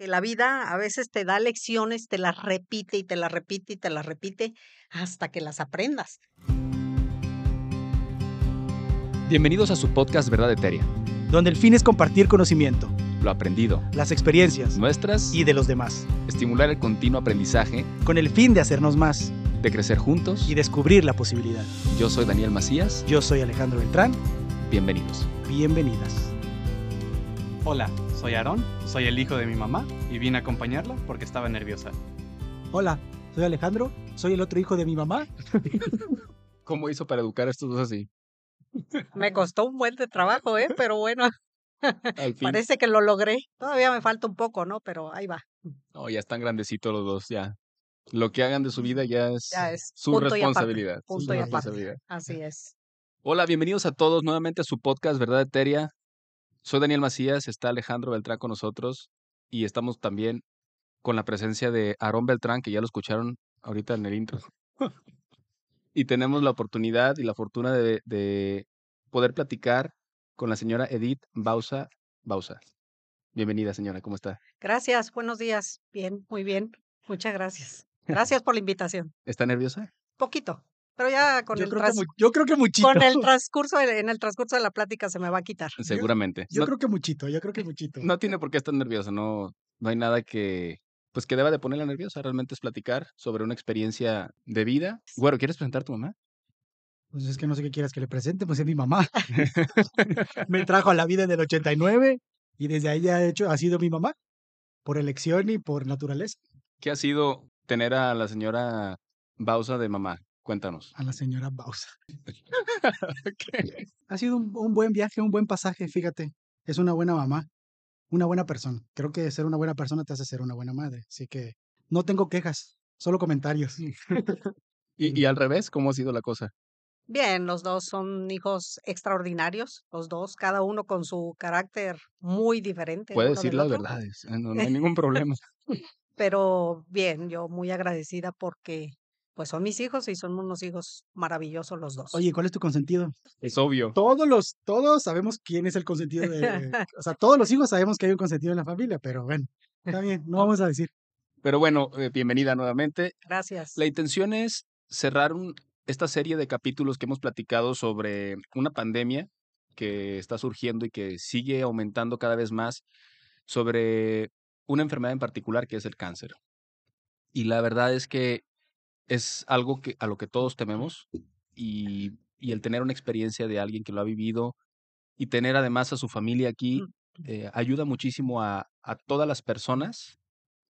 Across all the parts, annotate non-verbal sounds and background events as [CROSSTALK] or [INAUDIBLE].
que la vida a veces te da lecciones, te las repite y te las repite y te las repite hasta que las aprendas. Bienvenidos a su podcast Verdad Eteria, donde el fin es compartir conocimiento, lo aprendido, las experiencias nuestras y de los demás, estimular el continuo aprendizaje con el fin de hacernos más, de crecer juntos y descubrir la posibilidad. Yo soy Daniel Macías. Yo soy Alejandro Beltrán. Bienvenidos. Bienvenidas. Hola, soy Aarón, soy el hijo de mi mamá y vine a acompañarla porque estaba nerviosa. Hola, soy Alejandro, soy el otro hijo de mi mamá. [LAUGHS] ¿Cómo hizo para educar a estos dos así? Me costó un buen de trabajo, ¿eh? Pero bueno, [LAUGHS] parece que lo logré. Todavía me falta un poco, ¿no? Pero ahí va. No, ya están grandecitos los dos, ya. Lo que hagan de su vida ya es, su responsabilidad. Punto y Así es. Hola, bienvenidos a todos nuevamente a su podcast Verdad Eteria. Soy Daniel Macías, está Alejandro Beltrán con nosotros y estamos también con la presencia de Aarón Beltrán, que ya lo escucharon ahorita en el intro. [LAUGHS] y tenemos la oportunidad y la fortuna de, poder platicar con la señora Edith Bausa Bausa. Bienvenida, señora, ¿cómo está? Gracias, buenos días. Bien, muy bien. Muchas gracias. Gracias por la invitación. ¿Está nerviosa? Poquito, pero ya con yo el creo que yo creo que muchito. Con el [LAUGHS] transcurso en el transcurso de la plática se me va a quitar. Seguramente. Yo, creo que muchito, yo creo que muchito. No tiene por qué estar nerviosa, no no hay nada que pues que deba de ponerla nerviosa, realmente es platicar sobre una experiencia de vida. Bueno, ¿quieres presentar a tu mamá? Pues es que no sé qué quieras que le presente, pues es mi mamá. [LAUGHS] me trajo a la vida en el 89 y desde ahí ha hecho ha sido mi mamá por elección y por naturaleza. ¿Qué ha sido tener a la señora Bausa de mamá? Cuéntanos. A la señora Bausa. [LAUGHS] Ha sido un, un, buen viaje, un buen pasaje, fíjate. Es una buena mamá una buena persona. Creo que ser una buena persona te hace ser una buena madre. Así que no tengo quejas, solo comentarios. [LAUGHS] [LAUGHS] ¿Y, al revés, ¿cómo ha sido la cosa? Bien, los dos son hijos extraordinarios, los dos, cada uno con su carácter muy diferente. Puede decir las verdades, eh, no hay ningún problema. Pero bien, yo muy agradecida porque pues son mis hijos y son unos hijos maravillosos los dos. Oye, ¿cuál es tu consentido? Es obvio. Todos los, todos sabemos quién es el consentido de, [LAUGHS] o sea, todos los hijos sabemos que hay un consentido en la familia, pero bueno, está bien, no vamos a decir. Pero bueno, eh, bienvenida nuevamente. Gracias. La intención es cerrar esta serie de capítulos que hemos platicado sobre una pandemia que está surgiendo y que sigue aumentando cada vez más sobre una enfermedad en particular que es el cáncer. Y la verdad es que es algo que, a lo que todos tememos y, y, el tener una experiencia de alguien que lo ha vivido y tener además a su familia aquí eh, ayuda muchísimo a, a todas las personas,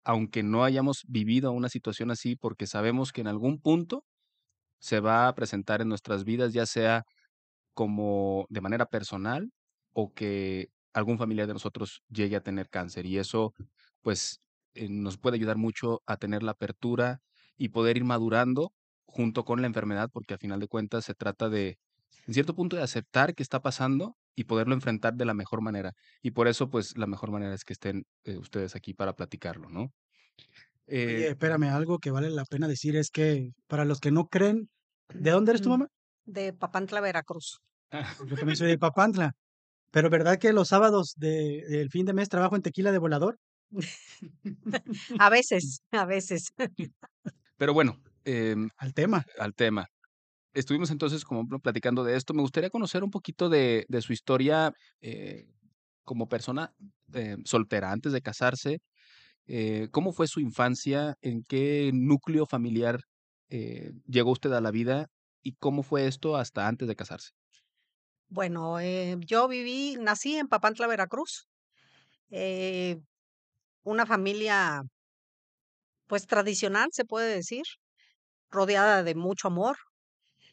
aunque no hayamos vivido una situación así, porque sabemos que en algún punto se va a presentar en nuestras vidas, ya sea como de manera personal o que algún familiar de nosotros llegue a tener cáncer. Y eso, pues, eh, nos puede ayudar mucho a tener la apertura y poder ir madurando junto con la enfermedad, porque a final de cuentas se trata de, en cierto punto, de aceptar que está pasando y poderlo enfrentar de la mejor manera. Y por eso, pues, la mejor manera es que estén eh, ustedes aquí para platicarlo, ¿no? Eh, espérame, algo que vale la pena decir es que para los que no creen, ¿de dónde eres tu mamá? De Papantla, Veracruz. Yo también soy de Papantla. Pero ¿verdad que los sábados de, del fin de mes trabajo en tequila de volador? [LAUGHS] a veces, a veces. [LAUGHS] Pero bueno. Em, al tema. Al tema. Estuvimos entonces como platicando de esto. Me gustaría conocer un poquito de, de su historia eh, como persona eh, soltera antes de casarse. Eh, ¿Cómo fue su infancia? ¿En qué núcleo familiar llegó usted a la vida? ¿Y cómo fue esto hasta antes de casarse? Bueno, yo viví, nací en Papantla, Veracruz. una familia pues tradicional, se puede decir, rodeada de mucho amor.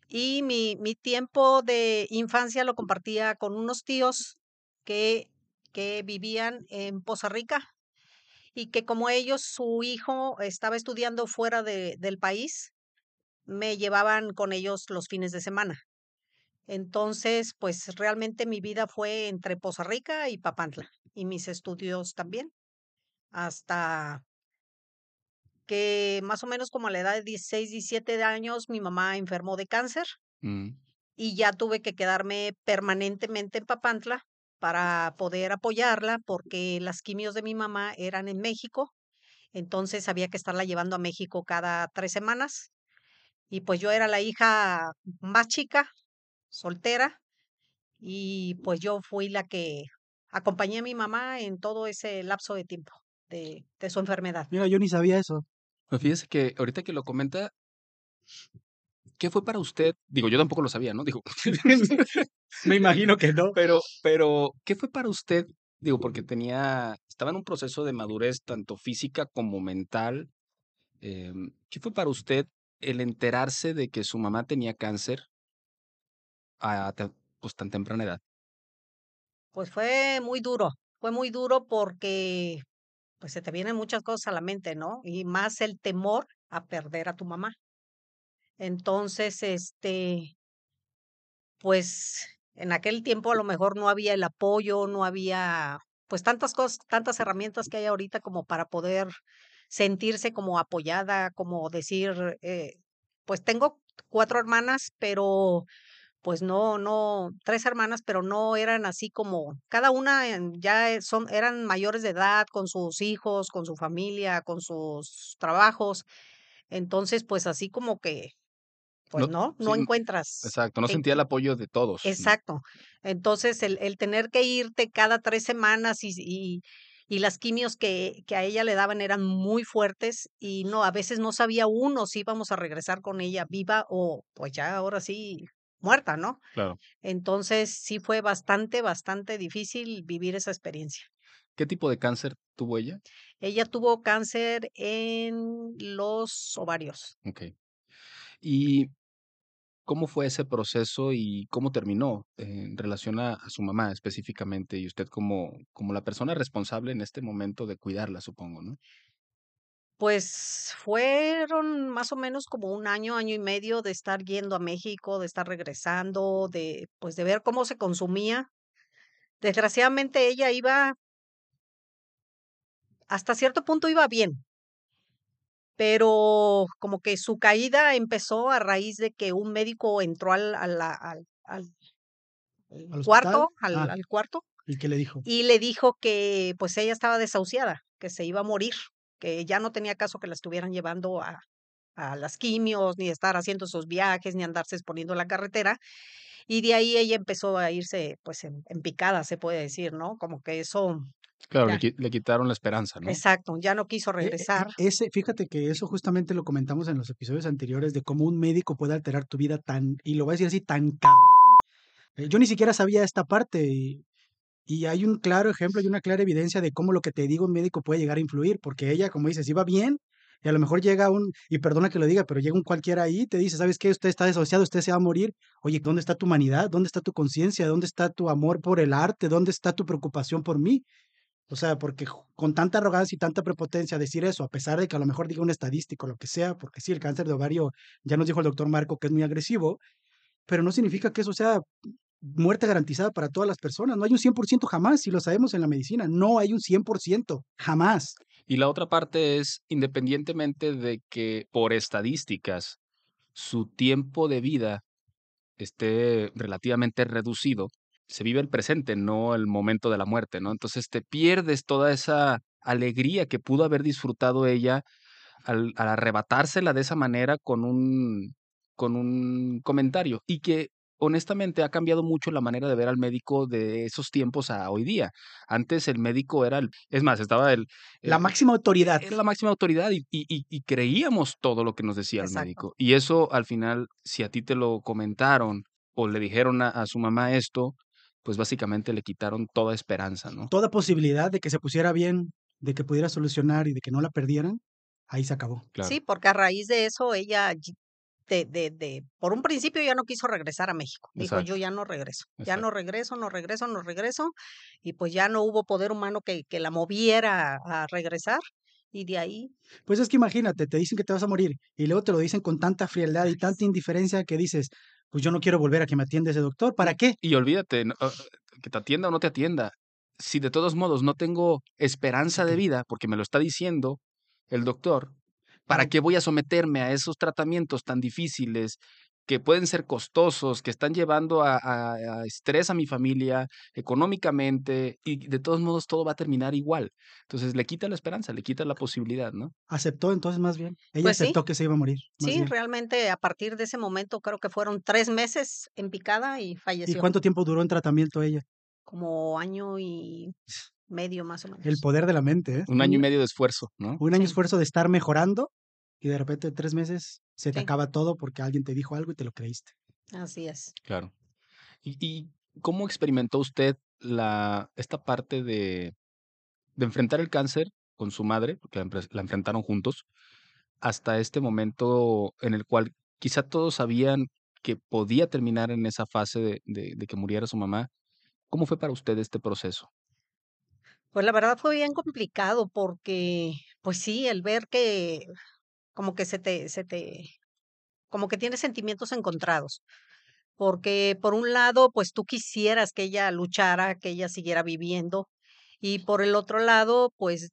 Y mi, mi tiempo de infancia lo compartía con unos tíos que, que vivían en Poza Rica y que como ellos, su hijo estaba estudiando fuera de, del país, me llevaban con ellos los fines de semana. Entonces, pues realmente mi vida fue entre Poza Rica y Papantla y mis estudios también, hasta que más o menos como a la edad de 16, 17 años, mi mamá enfermó de cáncer mm. y ya tuve que quedarme permanentemente en Papantla para poder apoyarla porque las quimios de mi mamá eran en México, entonces había que estarla llevando a México cada tres semanas y pues yo era la hija más chica, soltera, y pues yo fui la que acompañé a mi mamá en todo ese lapso de tiempo de, de su enfermedad. Mira, yo ni sabía eso. Pues fíjese que ahorita que lo comenta, ¿qué fue para usted? Digo, yo tampoco lo sabía, ¿no? Digo, [LAUGHS] Me imagino que no. pero, pero, ¿qué fue para usted? Digo, porque tenía, estaba en un proceso de madurez tanto física como mental. em, ¿qué fue para usted el enterarse de que su mamá tenía cáncer a te- pues, tan temprana edad? Pues fue muy duro, fue muy duro porque pues se te vienen muchas cosas a la mente, ¿no? Y más el temor a perder a tu mamá. Entonces, este, pues en aquel tiempo a lo mejor no había el apoyo, no había pues tantas cosas, tantas herramientas que hay ahorita como para poder sentirse como apoyada, como decir, eh, pues tengo cuatro hermanas, pero pues no, no, tres hermanas, pero no eran así como, cada una en- ya e- son, eran mayores de edad, con sus hijos, con su familia, con sus trabajos. Entonces, pues así como que, pues No, no, encuentras. exacto, no en- sentía el apoyo de todos. Exacto. Entonces, el, el tener que irte cada tres semanas y, y, y las quimios que, que a ella le daban eran muy fuertes y no, a veces no sabía uno si íbamos a regresar con ella viva o pues ya ahora sí muerta, ¿no? Claro. Entonces, sí fue bastante, bastante difícil vivir esa experiencia. ¿Qué tipo de cáncer tuvo ella? Ella tuvo cáncer en los ovarios. Ok. ¿Y cómo fue ese proceso y cómo terminó en relación a, a su mamá específicamente y usted como, como la persona responsable en este momento de cuidarla, supongo, ¿no? Pues fueron más o menos como un año, año y medio de estar yendo a México, de estar regresando, de pues de ver cómo se consumía. Desgraciadamente ella iba, hasta cierto punto iba bien, pero como que su caída empezó a raíz de que un médico entró al, al, al- cuarto, al, Ah. al cuarto, ¿Y qué le dijo? y le dijo que pues ella estaba desahuciada, que se iba a morir, que ya no tenía caso que la estuvieran llevando a, a las quimios, ni estar haciendo esos viajes, ni andarse exponiendo en la carretera. Y de ahí ella empezó a irse pues en, en picada, se puede decir, ¿no? Como que eso, Claro, le, le quitaron la esperanza, ¿no? exacto, ya no quiso e- e- regresar. Ese, fíjate que eso justamente lo comentamos en los episodios anteriores de cómo un médico puede alterar tu vida tan, y lo voy a decir así, tan cabrón. Eh, Yo ni siquiera sabía esta parte y, y hay un claro ejemplo y una clara evidencia de cómo lo que te diga un médico puede llegar a influir, porque ella, como dices, iba bien y a lo mejor llega un, y perdona que lo diga, pero llega un cualquiera ahí y te dice, ¿sabes qué? Usted está desociado, usted se va a morir. Oye, ¿dónde está tu humanidad? ¿Dónde está tu conciencia? ¿Dónde está tu amor por el arte? ¿Dónde está tu preocupación por mí? O sea, porque con tanta arrogancia y tanta prepotencia decir eso, a pesar de que a lo mejor diga un estadístico, lo que sea, porque sí, el cáncer de ovario, ya nos dijo el doctor Marco que es muy agresivo, pero no significa que eso sea muerte garantizada para todas las personas. No hay un 100% jamás, y lo sabemos en la medicina, no hay un 100%, jamás. Y la otra parte es, independientemente de que por estadísticas su tiempo de vida esté relativamente reducido, se vive el presente, no el momento de la muerte, ¿no? Entonces te pierdes toda esa alegría que pudo haber disfrutado ella al, al arrebatársela de esa manera con un, con un comentario y que honestamente ha cambiado mucho la manera de ver al médico de esos tiempos a hoy día. Antes el médico era el, es más, estaba el, La eh, máxima autoridad. era la máxima autoridad y, y- y- y creíamos todo lo que nos decía el médico. Y eso al final, si a ti te lo comentaron o le dijeron a, a su mamá esto, pues básicamente le quitaron toda esperanza, ¿no? Toda posibilidad de que se pusiera bien, de que pudiera solucionar y de que no la perdieran, ahí se acabó. Claro. Sí, porque a raíz de eso ella de, de, de, por un principio ya no quiso regresar a México. Dijo, Exacto. yo ya no regreso, ya Exacto. no regreso, no regreso, no regreso. Y pues ya no hubo poder humano que, que la moviera a, regresar. Y de ahí, Pues es que imagínate, te dicen que te vas a morir y luego te lo dicen con tanta frialdad y tanta indiferencia que dices, pues yo no quiero volver a que me atienda ese doctor, ¿para qué? Y olvídate, no, ah, que te atienda o no te atienda. Si de todos modos no tengo esperanza de vida, porque me lo está diciendo el doctor, ¿para qué voy a someterme a esos tratamientos tan difíciles que pueden ser costosos, que están llevando a, a- a estrés a mi familia económicamente y de todos modos todo va a terminar igual. Entonces le quita la esperanza, le quita la posibilidad, ¿no? Aceptó entonces más bien. Ella Pues sí. aceptó que se iba a morir. Sí, bien. realmente a partir de ese momento creo que fueron tres meses en picada y ¿Y falleció. cuánto tiempo duró en tratamiento ella? Como año y medio más o menos. El poder de la mente, ¿eh? Un año y medio de esfuerzo, ¿no? Un año Sí. esfuerzo de estar mejorando y de repente en tres meses se te Sí. acaba todo porque alguien te dijo algo y te lo creíste. Así es. Claro. ¿Y, y cómo experimentó usted la, esta parte de, de enfrentar el cáncer con su madre, porque la, la enfrentaron juntos, hasta este momento en el cual quizá todos sabían que podía terminar en esa fase de, de- de que muriera su mamá? ¿Cómo fue para usted este proceso? Pues la verdad fue bien complicado porque, pues sí, el ver que como que se te, se te, como que tienes sentimientos encontrados. Porque por un lado, pues tú quisieras que ella luchara, que ella siguiera viviendo, y por el otro lado, pues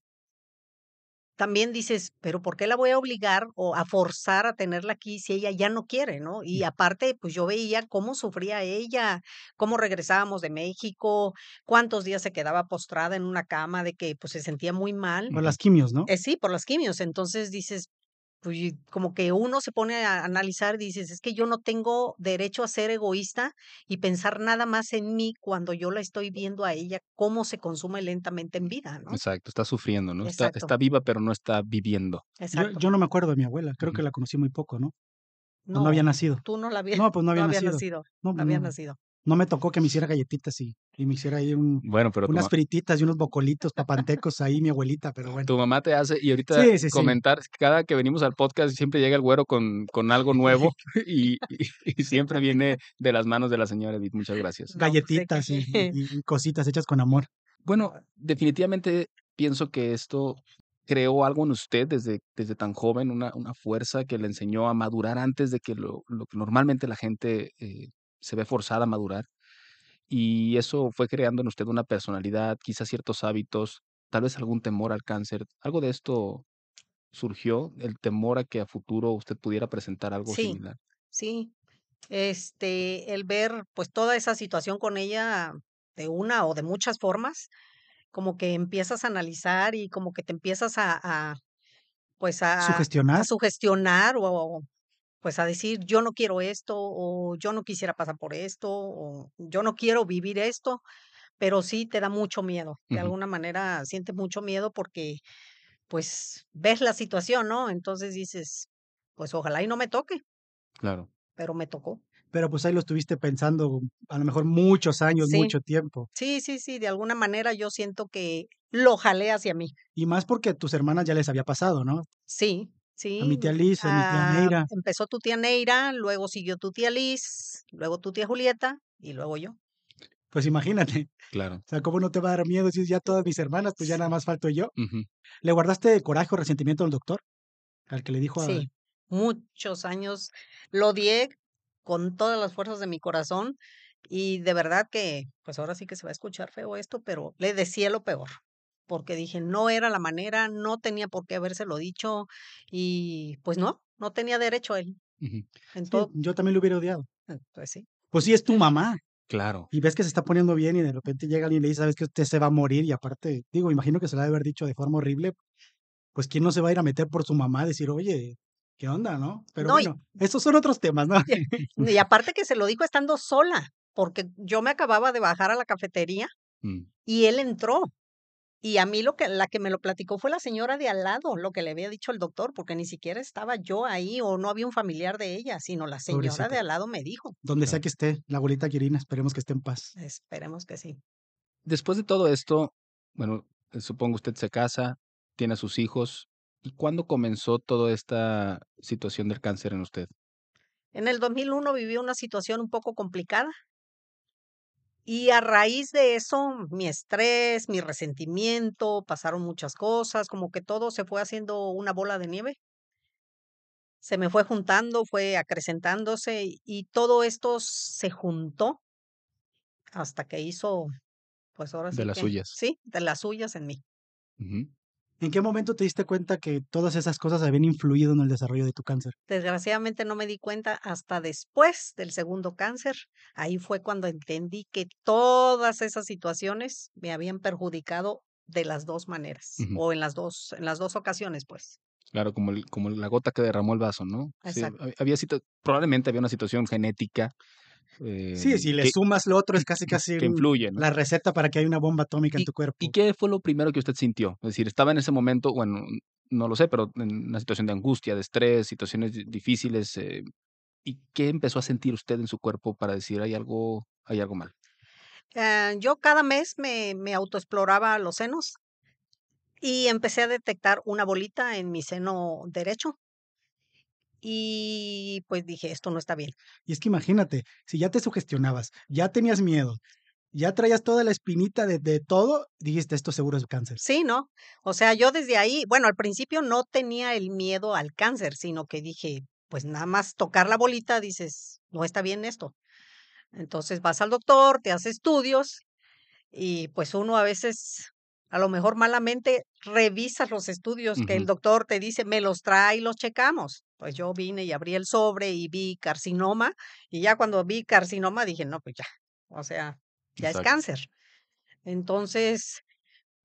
también dices, pero ¿por qué la voy a obligar o a forzar a tenerla aquí si ella ya no quiere, ¿no? Y aparte, pues yo veía cómo sufría ella, cómo regresábamos de México, cuántos días se quedaba postrada en una cama de que pues se sentía muy mal. Por las quimios, ¿no? Eh, sí, por las quimios. Entonces dices, pues y como que uno se pone a analizar, dices, es que yo no tengo derecho a ser egoísta y pensar nada más en mí cuando yo la estoy viendo a ella, cómo se consume lentamente en vida, ¿no? Exacto, está sufriendo, ¿no? Está, está viva, pero no está viviendo. Yo, Exacto. yo no me acuerdo de mi abuela, creo que la conocí muy poco, ¿no? No, no había nacido. Tú no la habías, No, pues no había nacido. nacido. No, No pues habías no, nacido. No me tocó que me hiciera galletitas y, y me hiciera ahí un, Bueno, pero unas frititas y unos bocolitos papantecos ahí mi abuelita, pero bueno. tu mamá te hace, y ahorita Sí, sí, sí. comentar, cada que venimos al podcast siempre llega el güero con, con algo nuevo y, [LAUGHS] [LAUGHS] y- y siempre viene de las manos de la señora Edith. Muchas gracias. No, pues, Galletitas y, que- y- y [LAUGHS] cositas hechas con amor. Bueno, definitivamente pienso que esto creó algo en usted desde, desde tan joven, una, una fuerza que le enseñó a madurar antes de que lo, lo que normalmente la gente eh, se ve forzada a madurar. Y eso fue creando en usted una personalidad, quizás ciertos hábitos, tal vez algún temor al cáncer. ¿Algo de esto surgió? ¿El temor a que a futuro usted pudiera presentar algo Sí. similar? Sí, este, el ver pues toda esa situación con ella de una o de muchas formas, como que empiezas a analizar y como que te empiezas a, a, pues a, a Sugestionar. sugestionar o, o, pues a decir yo no quiero esto o yo no quisiera pasar por esto o yo no quiero vivir esto, pero sí te da mucho miedo, de alguna manera sientes mucho miedo porque pues ves la situación, ¿no? Entonces dices, pues ojalá y no me toque, Claro. pero me tocó. Pero pues ahí lo estuviste pensando a lo mejor muchos años, Sí. mucho tiempo. Sí, sí, sí, de alguna manera yo siento que lo jalé hacia mí. Y más porque a tus hermanas ya les había pasado, ¿no? Sí, sí. A mi tía Liz, a mi tía ah, Neira. empezó tu tía Neira, luego siguió tu tía Liz, luego tu tía Julieta y luego yo. Pues imagínate. [LAUGHS] Claro. O sea, ¿cómo no te va a dar miedo si ya todas mis hermanas, pues ya nada más falto yo? ¿Le guardaste coraje o resentimiento al doctor? Al que le dijo a... Sí, muchos años lo odié con todas las fuerzas de mi corazón y de verdad que, pues ahora sí que se va a escuchar feo esto, pero le decía lo peor, porque dije, no era la manera, no tenía por qué habérselo dicho y pues no, no tenía derecho a él. Sí, yo también lo hubiera odiado. pues sí. Pues sí, es tu [LAUGHS] mamá. Claro. Y ves que se está poniendo bien y de repente llega alguien y le dice, sabes que usted se va a morir y aparte, digo, imagino que se la debe haber dicho de forma horrible, pues quién no se va a ir a meter por su mamá a decir, oye, ¿qué onda, no? Pero No, y- bueno, estos son otros temas, ¿no? [LAUGHS] Y aparte que se lo dijo estando sola, porque yo me acababa de bajar a la cafetería Mm. y él entró. Y a mí lo que la que me lo platicó fue la señora de al lado, lo que le había dicho el doctor, porque ni siquiera estaba yo ahí o no había un familiar de ella, sino la señora de al lado me dijo. Donde sea que esté, la abuelita Quirina, esperemos que esté en paz. Esperemos que sí. Después de todo esto, bueno, eh, supongo usted se casa, tiene a sus hijos. ¿Y cuándo comenzó toda esta situación del cáncer en usted? En el 2001 viví una situación un poco complicada. Y a raíz de eso, mi estrés, mi resentimiento, pasaron muchas cosas, como que todo se fue haciendo una bola de nieve. Se me fue juntando, fue acrecentándose y, todo esto se juntó hasta que hizo, pues ahora De sí las que, suyas. sí, de las suyas en mí. ¿En qué momento te diste cuenta que todas esas cosas habían influido en el desarrollo de tu cáncer? Desgraciadamente no me di cuenta hasta después del segundo cáncer. Ahí fue cuando entendí que todas esas situaciones me habían perjudicado de las dos maneras o en las dos en las dos ocasiones, pues. Claro, como, el- como la gota que derramó el vaso, ¿no? Sí, Exacto. hab- había situ- probablemente había una situación genética Sí, eh, si le que, sumas lo otro es casi casi que influye, ¿no? la receta para que haya una bomba atómica en ¿Y, tu cuerpo. ¿Y qué fue lo primero que usted sintió? Es decir, estaba en ese momento, bueno, no lo sé, pero en una situación de angustia, de estrés, situaciones di- difíciles. eh, ¿Y qué empezó a sentir usted en su cuerpo para decir hay algo, hay algo mal? Eh, yo cada mes me, me autoexploraba los senos y empecé a detectar una bolita en mi seno derecho y pues dije, esto no está bien. Y es que imagínate, si ya te sugestionabas, ya tenías miedo, ya traías toda la espinita de, de todo, dijiste, esto seguro es cáncer. Sí, ¿no? O sea, yo desde ahí, bueno, al principio no tenía el miedo al cáncer, sino que dije, pues nada más tocar la bolita, dices, no está bien esto. Entonces vas al doctor, te hace estudios y pues uno a veces, a lo mejor malamente, revisas los estudios que el doctor te dice, me los trae y los checamos. Pues yo vine y abrí el sobre y vi carcinoma y ya cuando vi carcinoma dije, no, pues ya, o sea, ya es cáncer. Entonces,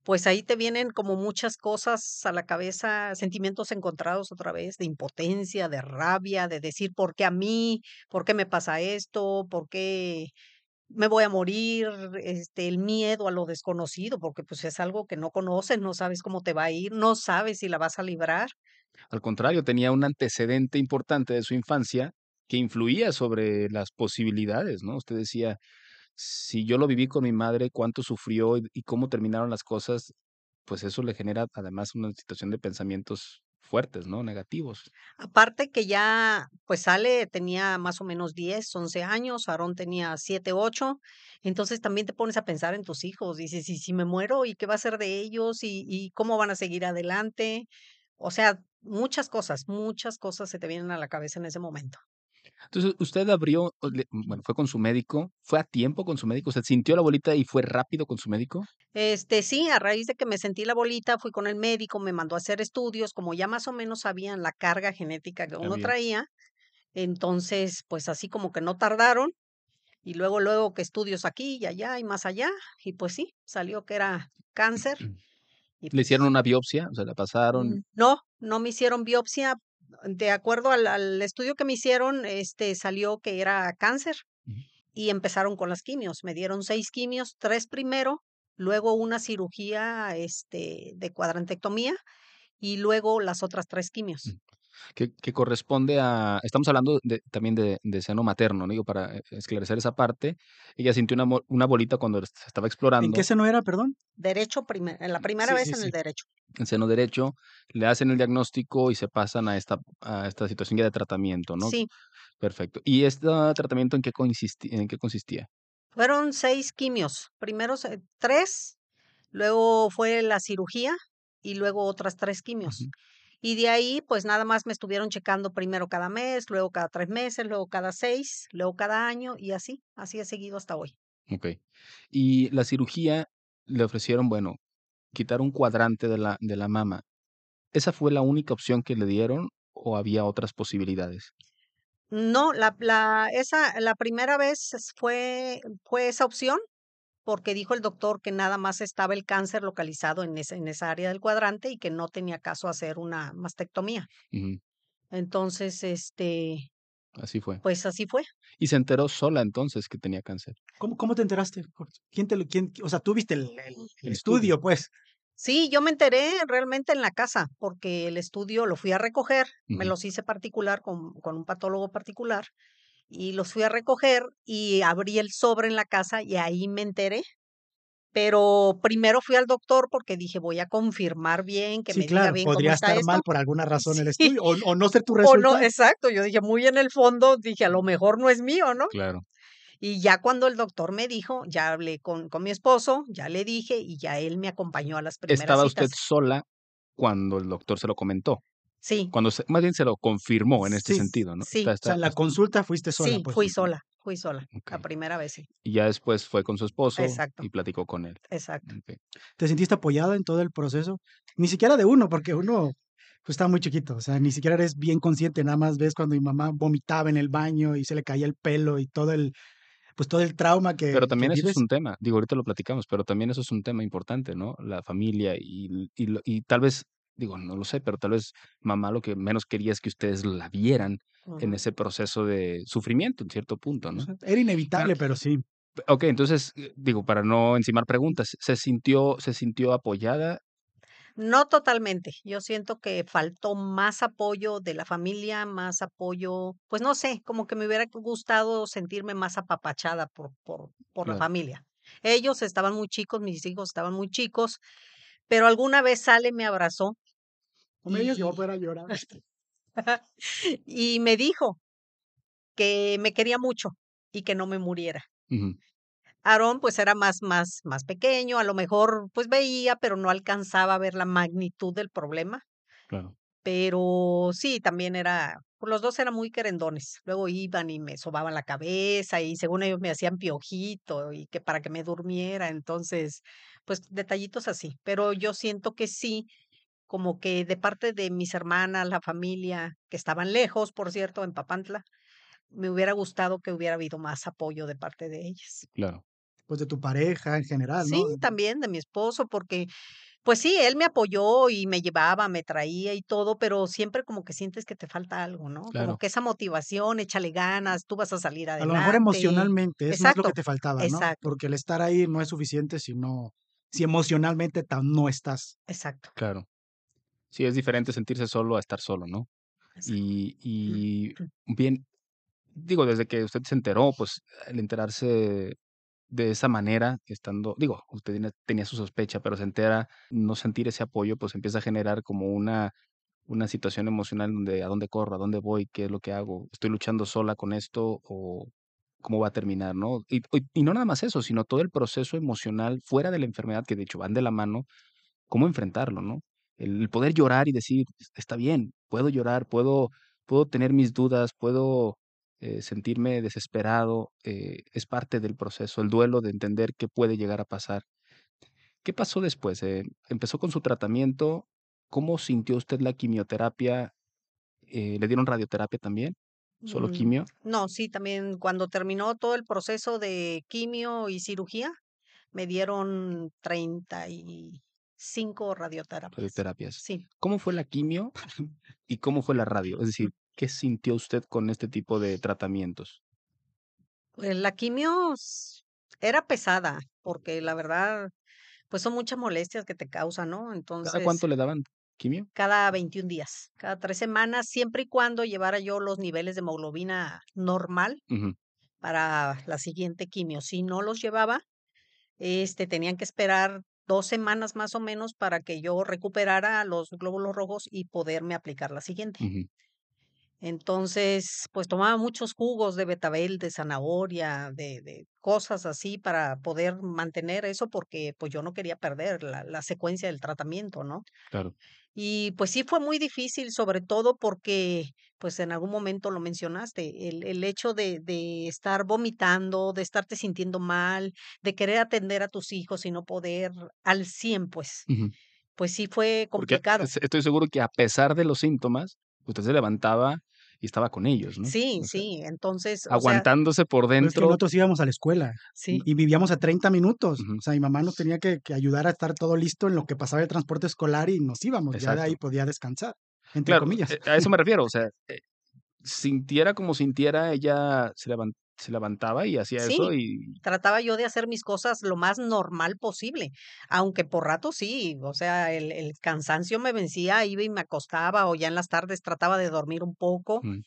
pues ahí te vienen como muchas cosas a la cabeza, sentimientos encontrados otra vez, de impotencia, de rabia, de decir, ¿por qué a mí? ¿Por qué me pasa esto? ¿Por qué me voy a morir? Este, el miedo a lo desconocido, porque pues es algo que no conoces, no sabes cómo te va a ir, no sabes si la vas a librar. Al contrario, tenía un antecedente importante de su infancia que influía sobre las posibilidades, ¿no? Usted decía, si yo lo viví con mi madre, cuánto sufrió y, cómo terminaron las cosas, pues eso le genera además una situación de pensamientos fuertes, ¿no? Negativos. Aparte que ya, pues sale, tenía más o menos 10, 11 años, Aarón tenía 7, 8, entonces también te pones a pensar en tus hijos, dices, ¿y si me muero? ¿Y qué va a ser de ellos? ¿Y, y cómo van a seguir adelante? O sea, muchas cosas, muchas cosas se te vienen a la cabeza en ese momento. Entonces, usted abrió, le- bueno, fue con su médico, fue a tiempo con su médico, usted sintió la bolita y fue rápido con su médico. Este, sí, a raíz de que me sentí la bolita, fui con el médico, me mandó a hacer estudios, como ya más o menos sabían la carga genética que uno traía, entonces, pues así como que no tardaron, y luego, luego que estudios aquí y allá y más allá, y pues sí, salió que era cáncer, [CLEARS THROAT] Le pues hicieron una biopsia, o sea, la pasaron. mm, no, no me hicieron biopsia, de acuerdo al, al estudio que me hicieron, este, salió que era cáncer, y empezaron con las quimios, me dieron seis quimios, tres primero, luego una cirugía, este, de cuadrantectomía, y luego las otras tres quimios. Mm. Que, que corresponde a, estamos hablando de, también de, de seno materno, ¿no? Digo, para eh, esclarecer esa parte, ella sintió una, una bolita cuando se estaba ¿En explorando qué seno era, perdón? Derecho, primer, en la primera Sí, vez sí, en sí. el derecho. el seno derecho, le hacen el diagnóstico y se pasan a esta, a esta situación ya de tratamiento, ¿no? Sí, Perfecto. ¿Y este tratamiento en qué, consisti- en qué consistía? fueron seis quimios, primero tres, luego fue la cirugía y luego otras tres quimios. Ujú. Y de ahí, pues nada más me estuvieron checando primero cada mes, luego cada tres meses, luego cada seis, luego cada año y así, así he seguido hasta hoy. Ok. Y la cirugía le ofrecieron, bueno, quitar un cuadrante de la, de la mama. ¿Esa fue la única opción que le dieron o había otras posibilidades? No, la, la, esa, la primera vez fue, fue esa opción porque dijo el doctor que nada más estaba el cáncer localizado en esa, en esa área del cuadrante y que no tenía caso hacer una mastectomía. Entonces, este, Así fue. pues así fue. Y se enteró sola entonces que tenía cáncer. ¿Cómo, cómo te enteraste? ¿Quién te lo, quién, o sea, tú viste el, el- el El estudio, pues. Sí, yo me enteré realmente en la casa porque el estudio lo fui a recoger, me los hice particular con, con un patólogo particular y los fui a recoger y abrí el sobre en la casa y ahí me enteré. Pero primero fui al doctor porque dije, voy a confirmar bien, que Sí, me diga claro, bien cómo podría está estar esto. mal por alguna [LAUGHS] razón el Sí. estudio, o, o no ser tu O resultado. no, exacto, yo dije, muy en el fondo, dije, a lo mejor no es mío, ¿no? Claro. Y ya cuando el doctor me dijo, ya hablé con, con mi esposo, ya le dije y ya él me acompañó a las primeras Estaba usted sola cuando el doctor se lo comentó. Sí, Cuando se- más bien se lo confirmó en este Sí, sentido, ¿no? sí. Está- O sea, está- la consulta fuiste sola, sí, pues. fui sola, fui sola, la primera vez, sí. Y ya después fue con su esposo Exacto. y platicó con él. Exacto. ¿Te sentiste apoyada en todo el proceso? Ni siquiera de uno, porque uno pues está muy chiquito, o sea, ni siquiera eres bien consciente, nada más ves cuando mi mamá vomitaba en el baño y se le caía el pelo y todo el, pues todo el trauma que, Pero que también eso es un tema, digo, ahorita lo platicamos, pero también eso es un tema importante, ¿no? La familia y, y, y tal vez, digo, no lo sé, pero tal vez mamá lo que menos quería es que ustedes la vieran en ese proceso de sufrimiento en cierto punto, ¿no? era inevitable, pero sí. Ok, entonces, eh, digo, para no encimar preguntas, ¿se sintió, se sintió apoyada? No totalmente. Yo siento que faltó más apoyo de la familia, más apoyo, pues no sé, como que me hubiera gustado sentirme más apapachada por, por, por la familia. Ellos estaban muy chicos, mis hijos estaban muy chicos, pero alguna vez sale, me abrazó Y, llorar. [LAUGHS] me dijo que me quería mucho y que no me muriera. Aarón, pues era más, más, más pequeño, a lo mejor pues veía, pero no alcanzaba a ver la magnitud del problema. claro, Pero sí, también era, pues los dos eran muy querendones. Luego iban y me sobaban la cabeza y según ellos me hacían piojito y que para que me durmiera. Entonces, pues detallitos así. Pero yo siento que sí, como que de parte de mis hermanas, la familia, que estaban lejos, por cierto, en Papantla, me hubiera gustado que hubiera habido más apoyo de parte de ellas. claro, Pues de tu pareja en general, Sí, ¿no? también de mi esposo, porque pues sí, él me apoyó y me llevaba, me traía y todo, pero siempre como que sientes que te falta algo, ¿no? Como que esa motivación, échale ganas, tú vas a salir A lo mejor adelante. emocionalmente es más lo que Exacto, te faltaba, ¿no? exacto, Porque el estar ahí no es suficiente si no, si emocionalmente no estás. exacto, claro. Sí, es diferente sentirse solo a estar solo, ¿no? Y, y bien, digo, desde que usted se enteró, pues el enterarse de esa manera, estando, digo, usted tenía su sospecha, pero se entera, no sentir ese apoyo, pues empieza a generar como una, una situación emocional donde a dónde corro, a dónde voy, qué es lo que hago, estoy luchando sola con esto o cómo va a terminar, ¿no? Y, y- y no nada más eso, sino todo el proceso emocional fuera de la enfermedad, que de hecho van de la mano, cómo enfrentarlo, ¿no? El, poder llorar y decir, está bien, puedo llorar, puedo, puedo tener mis dudas, puedo eh, sentirme desesperado, eh, es parte del proceso, el duelo de entender qué puede llegar a pasar. ¿Qué pasó después? Eh, empezó con su tratamiento, ¿cómo sintió usted la quimioterapia? ¿le dieron radioterapia también? ¿Solo Mm, quimio? No, sí, también cuando terminó todo el proceso de quimio y cirugía, me dieron 35 radioterapias. Radioterapias. Sí. ¿Cómo fue la quimio [LAUGHS] [LAUGHS] y cómo fue la radio? Es decir, ¿qué sintió usted con este tipo de tratamientos? Pues la quimio era pesada, porque la verdad, pues son muchas molestias que te causan, ¿no? ¿Cada Entonces, cuánto le daban quimio? cada 21 días, cada tres semanas, siempre y cuando llevara yo los niveles de hemoglobina normal para la siguiente quimio. Si no los llevaba, este, tenían que esperar dos semanas más o menos para que yo recuperara los glóbulos rojos y poderme aplicar la siguiente. Entonces, pues tomaba muchos jugos de betabel, de zanahoria, de, de cosas así para poder mantener eso porque pues yo no quería perder la, la secuencia del tratamiento, ¿no? Claro, Y pues sí fue muy difícil, sobre todo porque, pues en algún momento lo mencionaste, el, el hecho de, de estar vomitando, de estarte sintiendo mal, de querer atender a tus hijos y no poder al 100, pues, pues sí fue complicado. es- estoy seguro que a pesar de los síntomas, usted se levantaba y estaba con ellos, ¿no? Sí, O sea, sí, entonces, o sea, aguantándose por Pues es que dentro. nosotros íbamos a la escuela sí. y vivíamos a 30 minutos. O sea, mi mamá nos tenía que, que ayudar a estar todo listo en lo que pasaba el transporte escolar y nos íbamos. Ya de ahí Exacto. podía descansar, entre Claro, comillas. eh, a eso me refiero. O sea, eh, sintiera como sintiera, ella se, se levantaba y hacía eso y trataba yo de hacer mis cosas lo más normal posible, aunque por rato sí, o sea, el, el cansancio me vencía, iba y me acostaba o ya en las tardes trataba de dormir un poco, mm,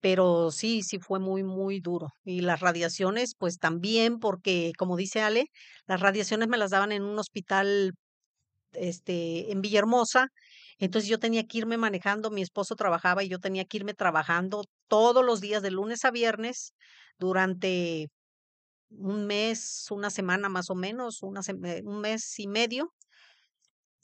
pero sí, sí fue muy, muy duro. Y las radiaciones, pues también, porque como dice Ale, las radiaciones me las daban en un hospital, este, en Villahermosa, entonces yo tenía que irme manejando, mi esposo trabajaba y yo tenía que irme trabajando todos los días de lunes a viernes durante un mes, una semana más o menos, eh, un mes y medio,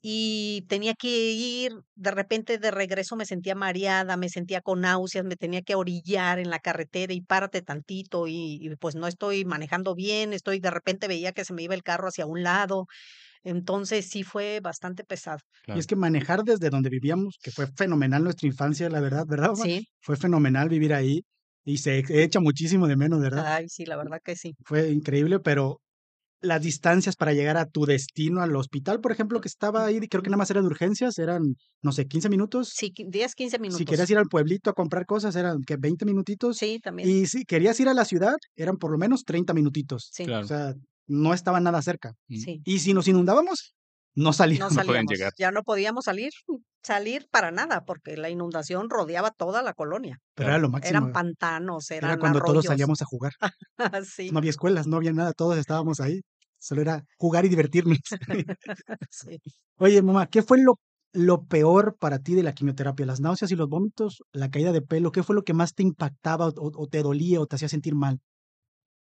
y tenía que ir, de repente de regreso me sentía mareada, me sentía con náuseas, me tenía que orillar en la carretera y párate tantito y, y pues no estoy manejando bien, estoy de repente veía que se me iba el carro hacia un lado, entonces sí fue bastante pesado. Y es que manejar desde donde vivíamos, que fue fenomenal nuestra infancia, la verdad, ¿verdad, Omar? Sí, Fue fenomenal vivir ahí y se echa muchísimo de menos, ¿verdad? ay, sí, la verdad que sí. Fue increíble, pero las distancias para llegar a tu destino, al hospital, por ejemplo, que estaba ahí, creo que nada más era de urgencias, eran, no sé, 15 minutos. Sí, qui- 10, 15 Si minutos. querías ir al pueblito a comprar cosas, eran que 20 minutitos. Sí, también. Y si querías ir a la ciudad, eran por lo menos 30 minutitos. Sí, O Claro. sea, no estaba nada cerca. Sí. Y si nos inundábamos, no salíamos. No salíamos, llegar. ya no podíamos salir, salir para nada, porque la inundación rodeaba toda la colonia. Pero era lo Eran máximo. pantanos, eran Era cuando todos salíamos a jugar. [LAUGHS] sí, No había escuelas, no había nada, todos estábamos ahí. Solo era jugar y divertirnos. [LAUGHS] sí. [LAUGHS] Oye, mamá, ¿qué fue lo, lo peor para ti de la quimioterapia? ¿Las náuseas y los vómitos? ¿La caída de pelo? ¿Qué fue lo que más te impactaba o, o te dolía o te hacía sentir mal?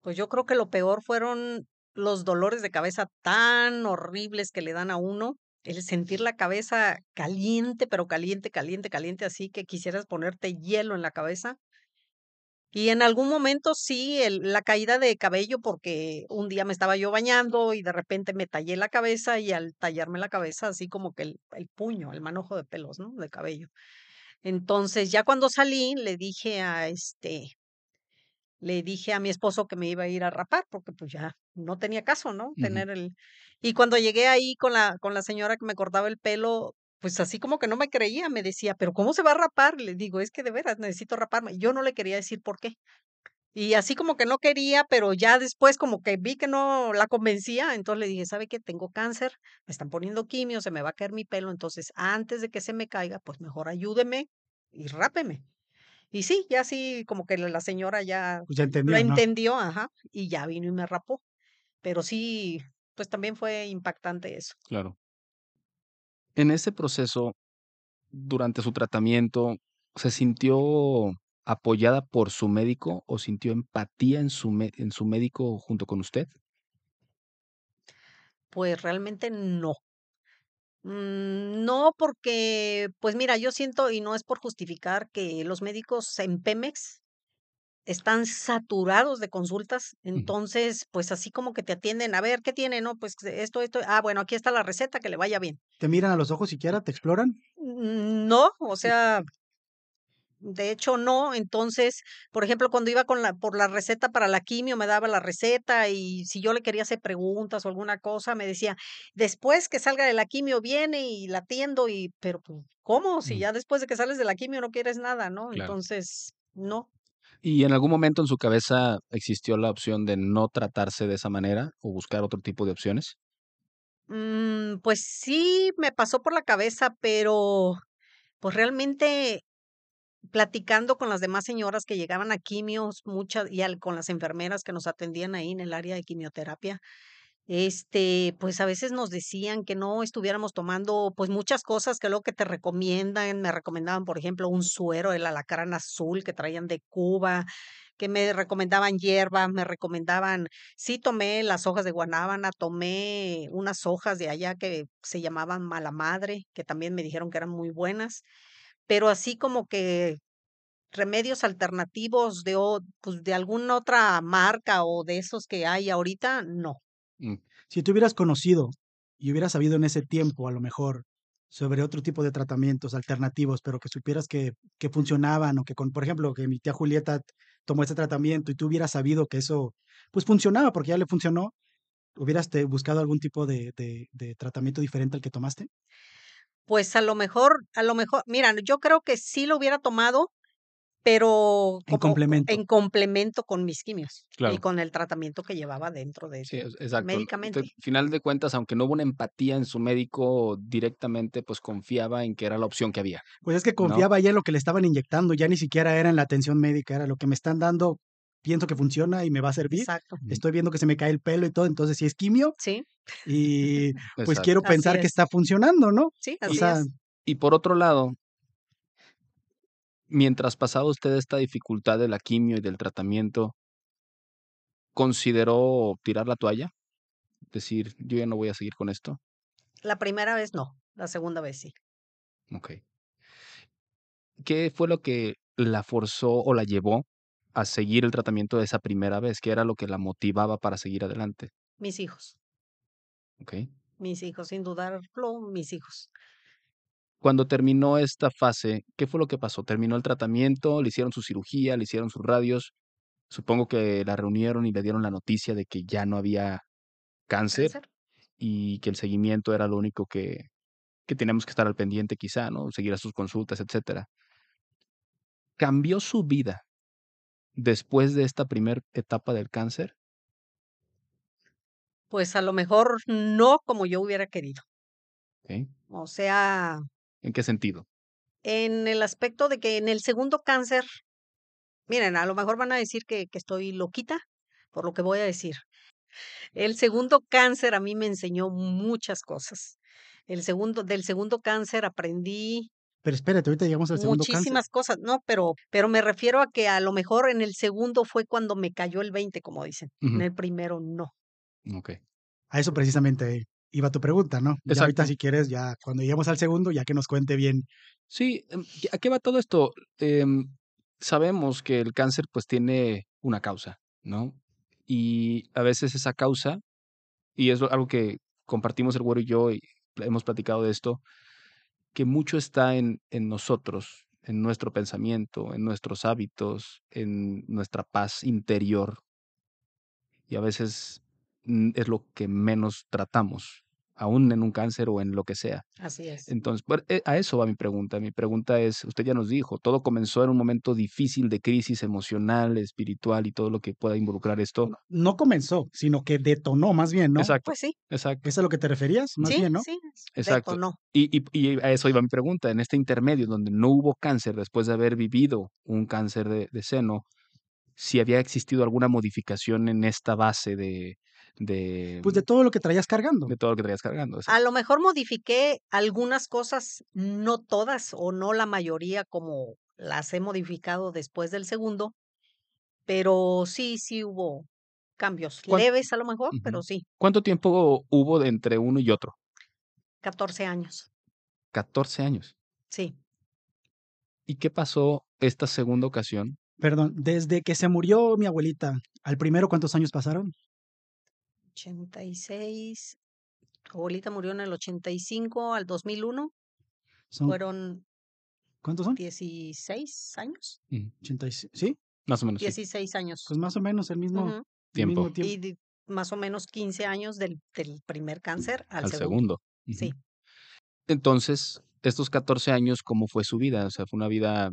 Pues yo creo que lo peor fueron los dolores de cabeza tan horribles que le dan a uno. El sentir la cabeza caliente, pero caliente, caliente, caliente, así que quisieras ponerte hielo en la cabeza. Y en algún momento sí, la caída de cabello, porque un día me estaba yo bañando y de repente me tallé la cabeza y al tallarme la cabeza, así como que el, el puño, el manojo de pelos, ¿no? De cabello. Entonces, ya cuando salí, le dije a este, le dije a mi esposo que me iba a ir a rapar, porque pues ya no tenía caso, ¿no? Tener el. Y cuando llegué ahí con la, con la señora que me cortaba el pelo, pues así como que no me creía, me decía, pero ¿cómo se va a rapar? Le digo, es que de veras necesito raparme. Yo no le quería decir por qué. Y así como que no quería, pero ya después como que vi que no la convencía, entonces le dije, ¿sabe qué? Tengo cáncer, me están poniendo quimio, se me va a caer mi pelo, entonces antes de que se me caiga, pues mejor ayúdeme y rápeme. Y sí, ya sí, como que la señora ya Pues ya lo entendió, ¿no? entendió, ajá, y ya vino y me rapó. Pero sí, pues también fue impactante eso. Claro. En ese proceso, durante su tratamiento, ¿se sintió apoyada por su médico o sintió empatía en su, en su médico junto con usted? Pues realmente no. Mm, no, porque, pues mira, yo siento, y no es por justificar, que los médicos en Pemex están saturados de consultas, Ujú. entonces, pues así como que te atienden, a ver, ¿qué tiene? No, pues esto, esto, ah, bueno, aquí está la receta, que le vaya bien. ¿Te miran a los ojos siquiera? ¿Te exploran? Mm, No, o sea, de hecho no, entonces, por ejemplo, cuando iba con la, por la receta para la quimio, me daba la receta y si yo le quería hacer preguntas o alguna cosa, me decía, después que salga de la quimio viene y la atiendo y, pero pues, ¿cómo? Si Mm, ya después de que sales de la quimio no quieres nada, ¿no? Claro. Entonces, no. ¿Y en algún momento en su cabeza existió la opción de no tratarse de esa manera o buscar otro tipo de opciones? Mm, pues sí, me pasó por la cabeza, pero pues realmente platicando con las demás señoras que llegaban a quimios, muchas, y al- con las enfermeras que nos atendían ahí en el área de quimioterapia, este, pues a veces nos decían que no estuviéramos tomando pues muchas cosas que luego que te recomiendan, me recomendaban, por ejemplo, un suero, el alacrán azul que traían de Cuba, que me recomendaban hierba, me recomendaban, sí tomé las hojas de guanábana, tomé unas hojas de allá que se llamaban mala madre, que también me dijeron que eran muy buenas, pero así como que remedios alternativos de, o- pues, de alguna otra marca o de esos que hay ahorita, no. Mm, Si tú hubieras conocido y hubieras sabido en ese tiempo, a lo mejor, sobre otro tipo de tratamientos alternativos, pero que supieras que, que funcionaban o que, con, por ejemplo, que mi tía Julieta tomó ese tratamiento y tú hubieras sabido que eso, pues funcionaba porque ya le funcionó, ¿hubieras te buscado algún tipo de, de, de tratamiento diferente al que tomaste? Pues a lo mejor, a lo mejor, mira, yo creo que sí lo hubiera tomado, pero En complemento. en complemento con mis quimios y Claro. con el tratamiento que llevaba dentro de Sí, exacto. médicamente. Usted, final de cuentas, aunque no hubo una empatía en su médico directamente, pues confiaba en que era la opción que había, Pues es que ¿no? confiaba ya en lo que le estaban inyectando, ya ni siquiera era en la atención médica, era lo que me están dando, pienso que funciona y me va a servir. Exacto. Estoy viendo que se me cae el pelo y todo, entonces si es quimio Sí, y [LAUGHS] pues Exacto. quiero pensar que es. está funcionando, ¿no? Sí, O así sea, es. Y por otro lado, mientras pasaba usted esta dificultad de la quimio y del tratamiento, ¿consideró tirar la toalla? Decir, yo ya no voy a seguir con esto. La primera vez no. La segunda vez sí. Ok. ¿Qué fue lo que la forzó o la llevó a seguir el tratamiento de esa primera vez? ¿Qué era lo que la motivaba para seguir adelante? Mis hijos. Ok. Mis hijos, sin dudarlo, mis hijos. Cuando terminó esta fase, ¿qué fue lo que pasó? ¿Terminó el tratamiento? ¿Le hicieron su cirugía? ¿Le hicieron sus radios? Supongo que la reunieron y le dieron la noticia de que ya no había cáncer, Cáncer. y que el seguimiento era lo único que, que teníamos que estar al pendiente quizá, ¿no? Seguir a sus consultas, etcétera. ¿Cambió su vida después de esta primera etapa del cáncer? Pues a lo mejor no como yo hubiera querido. O sea, ¿En qué sentido? en el aspecto de que en el segundo cáncer, miren, a lo mejor van a decir que, que estoy loquita por lo que voy a decir. El segundo cáncer a mí me enseñó muchas cosas. El segundo, del segundo cáncer aprendí Pero espérate, ahorita llegamos al segundo cáncer. muchísimas cosas, no, pero, pero me refiero a que a lo mejor en el segundo fue cuando me cayó el 20, como dicen. En el primero no. Ok. A eso precisamente iba tu pregunta, ¿no? Ya ahorita si quieres, ya cuando lleguemos al segundo, ya que nos cuente bien. Sí, em, ¿y ¿a qué va todo esto? Em, sabemos que el cáncer pues tiene una causa, ¿no? Y a veces esa causa, y es algo que compartimos el güero y yo y hemos platicado de esto, que mucho está en, en nosotros, en nuestro pensamiento, en nuestros hábitos, en nuestra paz interior. Y a veces mm, es lo que menos tratamos, aún en un cáncer o en lo que sea. Así es. Entonces, eh, a eso va mi pregunta. Mi pregunta es, usted ya nos dijo, todo comenzó en un momento difícil de crisis emocional, espiritual y todo lo que pueda involucrar esto. No, no comenzó, sino que detonó más bien, ¿no? Exacto, Pues sí, exacto, ¿Es a lo que te referías? Más sí, bien, ¿no? sí, exacto. detonó. Y, y, y a eso iba mi pregunta. En este intermedio, donde no hubo cáncer, después de haber vivido un cáncer de, de seno, si había existido alguna modificación en esta base de, de, Pues de todo lo que traías cargando. de todo lo que traías cargando. A lo mejor modifiqué algunas cosas, no todas o no la mayoría como las he modificado después del segundo, pero sí, sí hubo cambios ¿Cuán- leves a lo mejor, pero sí, ¿Cuánto tiempo hubo de entre uno y otro? 14 años, 14 años. sí. ¿Y qué pasó esta segunda ocasión? Perdón, desde que se murió mi abuelita, al primero, ¿cuántos años pasaron? 86, tu abuelita murió en el 85 al 2001, Son, fueron ¿Cuántos son? 16 años, Ujú. 86, ¿sí? Más o menos, sí. 16 años. Pues más o menos el mismo, Ujú. el Tiempo. mismo tiempo. Y más o menos 15 años del, del primer cáncer al, al segundo. segundo. Ujú. Sí. Entonces, estos 14 años, ¿cómo fue su vida? O sea, fue una vida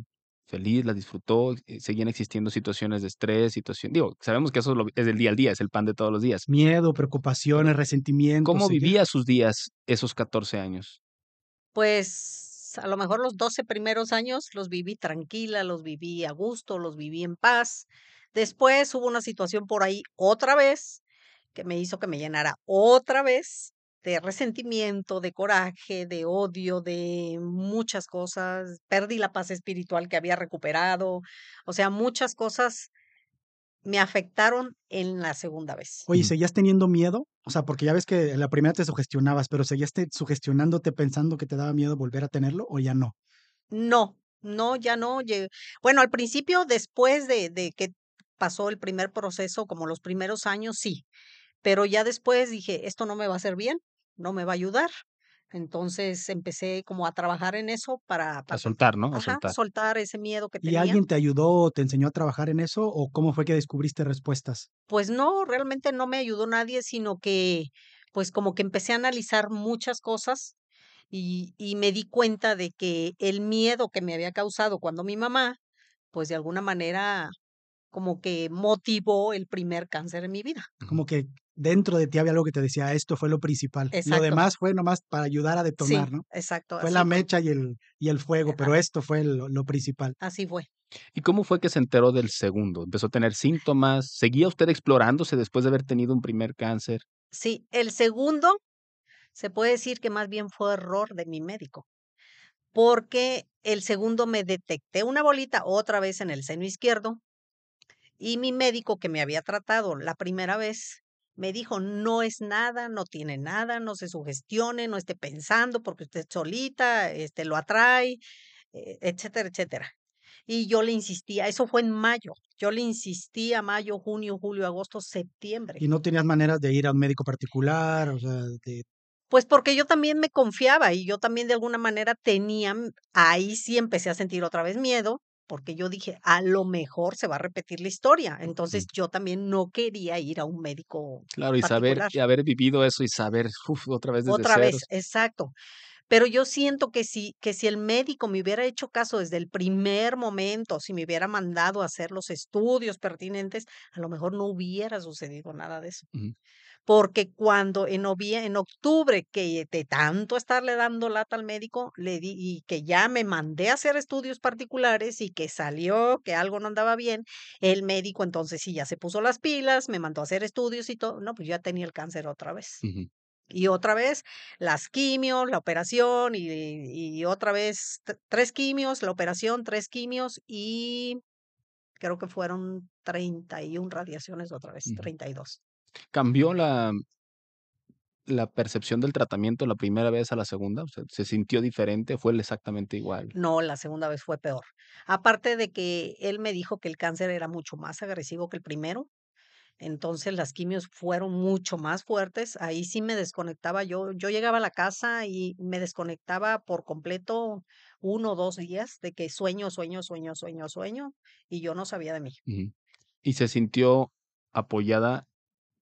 feliz, la disfrutó, eh, seguían existiendo situaciones de estrés, situación, digo, sabemos que eso es, del día al día, es el pan de todos los días. Miedo, preocupaciones, resentimiento. ¿Cómo vivía sus días esos 14 años? Pues a lo mejor los 12 primeros años los viví tranquila, los viví a gusto, los viví en paz. Después hubo una situación por ahí otra vez que me hizo que me llenara otra vez de resentimiento, de coraje, de odio, de muchas cosas. Perdí la paz espiritual que había recuperado. O sea, muchas cosas me afectaron en la segunda vez. Oye. ¿seguías teniendo miedo? O sea, porque ya ves que en la primera te sugestionabas, pero ¿seguías te- sugestionándote pensando que te daba miedo volver a tenerlo o ya no? No, no, ya no. Bueno, al principio, después de, de que pasó el primer proceso, como los primeros años, sí. Pero ya después dije, esto no me va a hacer bien, no me va a ayudar. Entonces empecé como a trabajar en eso para, A para soltar, ¿no? A ajá, soltar. soltar ese miedo que ¿Y tenía. alguien te ayudó o te enseñó a trabajar en eso o cómo fue que descubriste respuestas? Pues no, realmente no me ayudó nadie, sino que pues como que empecé a analizar muchas cosas y, y me di cuenta de que el miedo que me había causado cuando mi mamá, pues de alguna manera como que motivó el primer cáncer en mi vida. Como que dentro de ti había algo que te decía, esto fue lo principal. Lo Exacto. demás fue nomás para ayudar a Sí, detonar, ¿no? exacto, Fue así la fue, mecha y el, y el fuego, pero esto fue lo, lo principal. así fue. ¿Y cómo fue que se enteró del segundo? ¿Empezó a tener síntomas? ¿Seguía usted explorándose después de haber tenido un primer cáncer? Sí, el segundo se puede decir que más bien fue error de mi médico, porque el segundo me detecté una bolita otra vez en el seno izquierdo y mi médico que me había tratado la primera vez Me dijo, no es nada, no tiene nada, no se sugestione, no esté pensando porque usted solita, este, lo atrae, eh, etcétera, etcétera. Y yo le insistía, eso fue en mayo, yo le insistía mayo, junio, julio, agosto, septiembre. Y no tenías maneras de ir a un médico particular, o sea, de... Pues porque yo también me confiaba y yo también de alguna manera tenía, ahí sí empecé a sentir otra vez miedo, porque yo dije, a lo mejor se va a repetir la historia. Entonces yo también no quería ir a un médico. Claro, y saber, y haber vivido eso y saber uf, otra vez desde Otra vez, exacto. Pero yo siento que si, que si el médico me hubiera hecho caso desde el primer momento, si me hubiera mandado a hacer los estudios pertinentes, a lo mejor no hubiera sucedido nada de eso. Ujú. Porque cuando en, novie- en octubre, que de tanto estarle dando lata al médico, le di, y que ya me mandé a hacer estudios particulares y que salió que algo no andaba bien, el médico entonces sí ya se puso las pilas, me mandó a hacer estudios y todo, no, pues ya tenía el cáncer otra vez. Y otra vez las quimios, la operación y, y otra vez tres quimios, la operación, tres quimios y creo que fueron 31 radiaciones otra vez, Ujú. 32. ¿Cambió la, la percepción del tratamiento la primera vez a la segunda? O sea, ¿se sintió diferente? ¿Fue exactamente igual? No, la segunda vez fue peor. Aparte de que él me dijo que el cáncer era mucho más agresivo que el primero, entonces las quimios fueron mucho más fuertes. Ahí sí me desconectaba yo. Yo llegaba a la casa y me desconectaba por completo uno o dos días de que sueño, sueño, sueño, sueño, sueño y yo no sabía de mí. ¿Y se sintió apoyada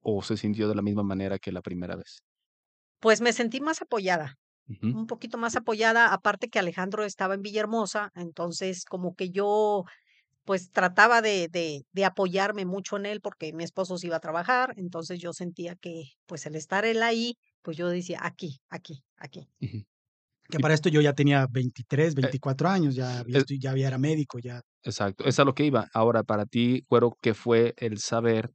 o se sintió de la misma manera que la primera vez? Pues me sentí más apoyada, un poquito más apoyada, aparte que Alejandro estaba en Villahermosa, entonces como que yo pues trataba de, de, de apoyarme mucho en él porque mi esposo se iba a trabajar, entonces yo sentía que pues el estar él ahí, pues yo decía aquí, aquí, aquí. Ujú. Que para esto yo ya tenía 23, Eh, 24 años, ya, había ya era médico, ya. exacto, es a lo que iba. Ahora, para ti, Cuero, ¿qué fue el saber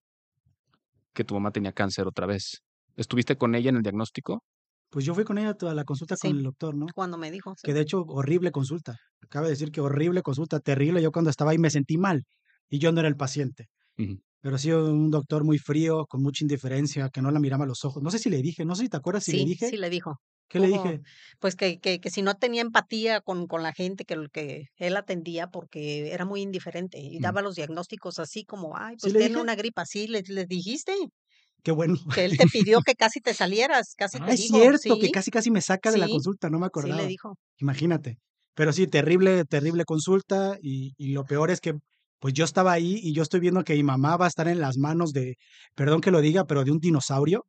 que tu mamá tenía cáncer otra vez? ¿Estuviste con ella en el diagnóstico? Pues yo fui con ella a toda la consulta con el doctor, ¿no? cuando me dijo, sí. Que de hecho, horrible consulta. Cabe decir que horrible consulta, terrible. Yo cuando estaba ahí me sentí mal y yo no era el paciente. Ujú. Pero sí un doctor muy frío, con mucha indiferencia, que no la miraba a los ojos. No sé si le dije, no sé si te acuerdas si le Sí, dije. sí le dijo. ¿Qué le dije? pues que, que, que si no tenía empatía con, con la gente que, que él atendía porque era muy indiferente y Ujú. daba los diagnósticos así como, ay, ¿Sí pues le tiene dije? una gripa, así le, le dijiste, Qué bueno. que él te pidió [LAUGHS] que casi te salieras, casi Ah, te es dijo, cierto, que sí, casi casi me saca de la sí, consulta, no me sí le acordaba. dijo. Imagínate. Pero sí, terrible, terrible consulta. Y, y lo peor es que, pues yo estaba ahí y yo estoy viendo que mi mamá va a estar en las manos de, perdón que lo diga, pero de un dinosaurio,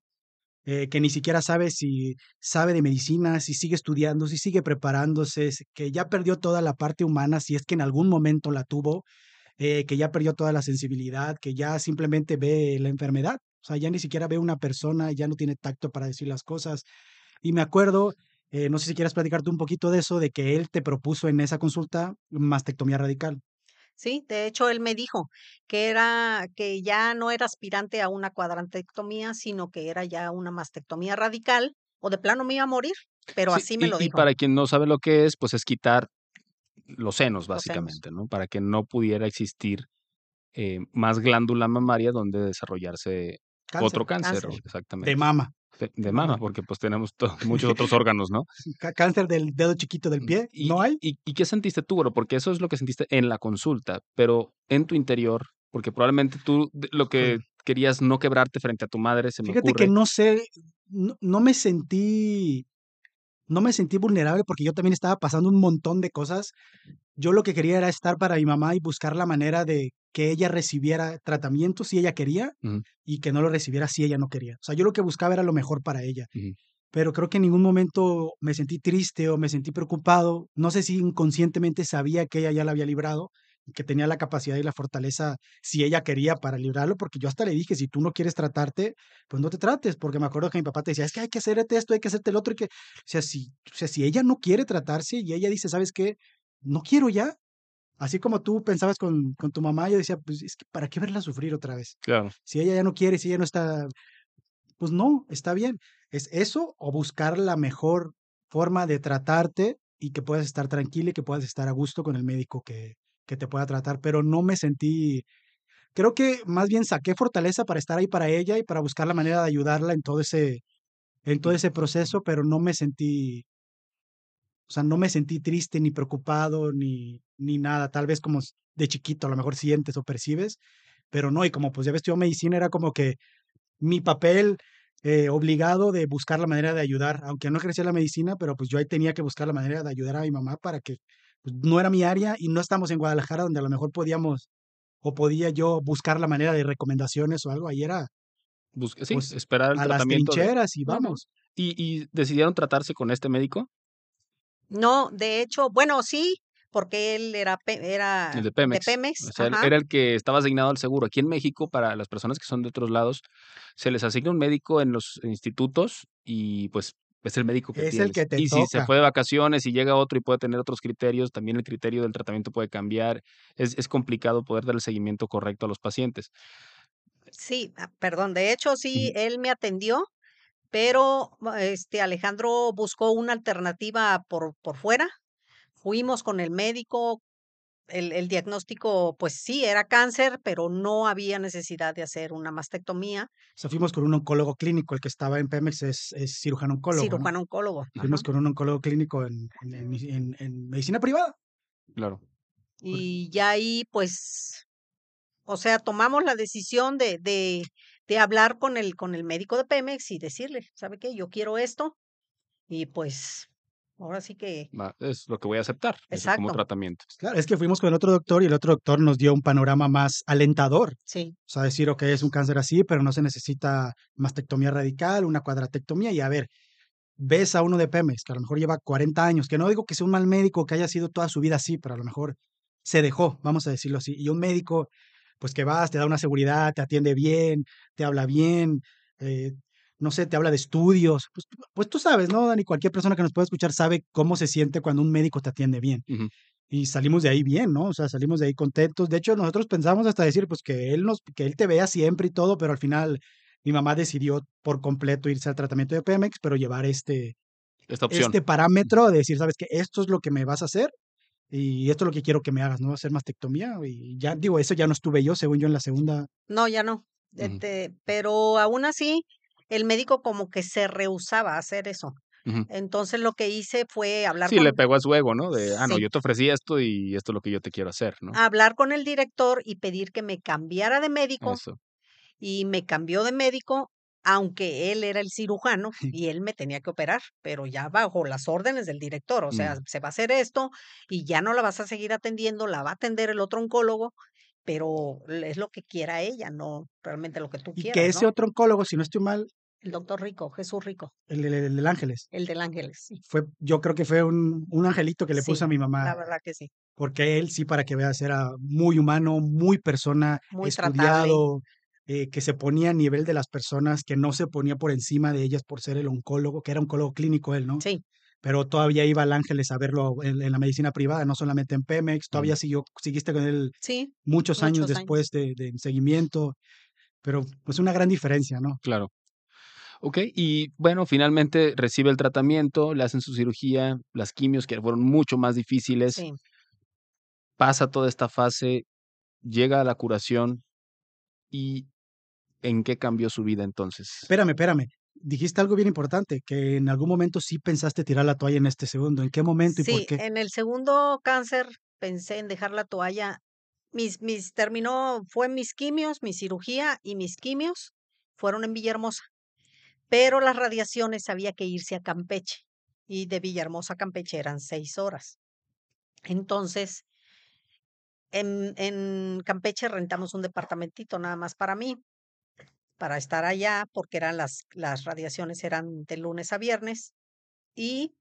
eh, que ni siquiera sabe si sabe de medicina, si sigue estudiando, si sigue preparándose, que ya perdió toda la parte humana, si es que en algún momento la tuvo, eh, que ya perdió toda la sensibilidad, que ya simplemente ve la enfermedad. O sea, ya ni siquiera ve una persona, ya no tiene tacto para decir las cosas. Y me acuerdo, eh, no sé si quieres platicarte un poquito de eso, de que él te propuso en esa consulta mastectomía radical. Sí, de hecho él me dijo que era, que ya no era aspirante a una cuadrantectomía, sino que era ya una mastectomía radical, o de plano me iba a morir, pero Sí, así me y, lo y dijo, para quien no sabe lo que es, pues es quitar los senos, los senos. básicamente, ¿no? Para que no pudiera existir eh, más glándula mamaria donde desarrollarse Cáncer otro cáncer, Cáncer. o- de exactamente. mama. De, mama, porque pues tenemos [LAUGHS] muchos otros órganos, ¿no? Cáncer del dedo chiquito del pie, ¿Y, ¿no hay? y, y qué sentiste tú, bro? Porque eso es lo que sentiste en la consulta, pero en tu interior, porque probablemente tú lo que querías no quebrarte frente a tu madre, se me Fíjate que no sé, no, no me sentí, no me sentí vulnerable porque yo también estaba pasando un montón de cosas. Yo lo que quería era estar para mi mamá y buscar la manera de que ella recibiera tratamiento si ella quería y que no lo recibiera si ella no quería. O sea, yo lo que buscaba era lo mejor para ella. pero creo que en ningún momento me sentí triste o me sentí preocupado. No sé si inconscientemente sabía que ella ya la había librado, y que tenía la capacidad y la fortaleza si ella quería para librarlo, porque yo hasta le dije, si tú no quieres tratarte, pues no te trates, porque me acuerdo que mi papá te decía, es que hay que hacerte esto, hay que hacerte el otro, y que, o sea, si, o sea, si ella no quiere tratarse y ella dice, ¿sabes qué? No quiero ya. Así como tú pensabas con, con tu mamá, yo decía, pues es que ¿para qué verla sufrir otra vez? Claro. Si ella ya no quiere, si ella no está pues no, está bien. Es eso o buscar la mejor forma de tratarte y que puedas estar tranquila y que puedas estar a gusto con el médico que, que te pueda tratar. Pero no me sentí, creo que más bien saqué fortaleza para estar ahí para ella y para buscar la manera de ayudarla en todo ese, en todo ese proceso, pero no me sentí, o sea, no me sentí triste ni preocupado ni, ni nada. Tal vez como de chiquito a lo mejor sientes o percibes, pero no. Y como pues ya ves, estudiado medicina era como que mi papel eh, obligado de buscar la manera de ayudar, aunque no ejercía la medicina, pero pues yo ahí tenía que buscar la manera de ayudar a mi mamá para que pues, no era mi área y no estamos en Guadalajara donde a lo mejor podíamos o podía yo buscar la manera de recomendaciones o algo. Ahí era Busque- sí, pues esperar el a las tratamiento. de- trincheras y vamos. ¿Y, y decidieron tratarse con este médico, No, de hecho, bueno, sí, porque él era, era el de Pemex? Pemex, O sea, él era el que estaba asignado al seguro. Aquí en México, para las personas que son de otros lados, se les asigna un médico en los institutos y pues es el médico que Es el que te Y si se fue de vacaciones y llega otro y puede tener otros criterios, también el criterio del tratamiento puede cambiar. Es, es complicado poder dar el seguimiento correcto a los pacientes. Sí, ah, perdón, de hecho sí, él me atendió, pero este Alejandro buscó una alternativa por, por fuera. Fuimos con el médico, el, el diagnóstico, pues sí, era cáncer, pero no había necesidad de hacer una mastectomía. O sea, fuimos con un oncólogo clínico, el que estaba en Pemex es, es cirujano oncólogo, ¿no? Cirujano oncólogo. Fuimos con un oncólogo clínico en, en, en mi- en- en medicina privada. Claro. Y ya ahí, pues, o sea, tomamos la decisión de, de, de hablar con el, con el médico de Pemex y decirle, ¿sabe qué? Yo quiero esto. Y pues, ahora sí que, Es lo que voy a aceptar como tratamiento. Claro, es que fuimos con el otro doctor y el otro doctor nos dio un panorama más alentador. sí. O sea, decir, ok, es un cáncer así, pero no se necesita mastectomía radical, una cuadratectomía. Y a ver, ves a uno de Pemex, que a lo mejor lleva 40 años, que no digo que sea un mal médico, que haya sido toda su vida así, pero a lo mejor se dejó, vamos a decirlo así. Y un médico, pues que vas, te da una seguridad, te atiende bien, te habla bien, eh, no sé, te habla de estudios. Pues, tú- pues tú sabes, ¿no, Dani? Cualquier persona que nos pueda escuchar sabe cómo se siente cuando un médico te atiende bien. Y salimos de ahí bien, ¿no? O sea, salimos de ahí contentos. De hecho, nosotros pensamos hasta decir, pues que él nos, que él te vea siempre y todo, pero al final mi mamá decidió por completo irse al tratamiento de Pemex, pero llevar este, Esta opción. este parámetro de decir, sabes que esto es lo que me vas a hacer y esto es lo que quiero que me hagas, ¿no? Hacer mastectomía. Y ya, digo, eso ya no estuve yo, según yo, en la segunda. No, ya no. Este, pero aún así, el médico como que se rehusaba a hacer eso. Entonces lo que hice fue hablar Sí, le con, pegó a su ego, ¿no? De, ah, no, sí, yo te ofrecí esto y esto es lo que yo te quiero hacer, ¿no? hablar con el director y pedir que me cambiara de médico Eso. y me cambió de médico, aunque él era el cirujano [LAUGHS] y él me tenía que operar, pero ya bajo las órdenes del director, o sea, Mm, se va a hacer esto y ya no la vas a seguir atendiendo, la va a atender el otro oncólogo, pero es lo que quiera ella, no realmente lo que tú Y que quieras, ese ¿no? otro oncólogo, si no estoy mal, El doctor Rico, Jesús Rico, el, del el del Ángeles, el del Ángeles, sí, fue, yo creo que fue un, un angelito que le puso a mi la mamá verdad que sí, porque él sí, para que veas, era muy humano, muy persona, muy tratable, estudiado, eh, que se ponía a nivel de las personas, que no se ponía por encima de ellas por ser el oncólogo, que era oncólogo clínico él, ¿no? sí, Pero todavía iba al Ángeles a verlo en, en la medicina privada, no solamente en Pemex, todavía siguió, seguiste con él sí, muchos años después de, de seguimiento, pero pues una gran diferencia, ¿no? claro. Ok, y bueno, finalmente recibe el tratamiento, le hacen su cirugía, las quimios que fueron mucho más difíciles, Sí. pasa toda esta fase, llega a la curación y ¿en qué cambió su vida entonces? Espérame, espérame. Dijiste algo bien importante, que en algún momento sí pensaste tirar la toalla en este segundo. ¿En qué momento y por Sí, qué? en el segundo cáncer pensé en dejar la toalla. Mis, mis, terminó, fue mis quimios, mi cirugía y mis quimios fueron en Villahermosa. Pero las radiaciones había que irse a Campeche. Y de Villahermosa a Campeche eran seis horas. Entonces, en, en Campeche rentamos un departamentito nada más para mí, para estar allá, porque eran las, las radiaciones eran de lunes a viernes. Y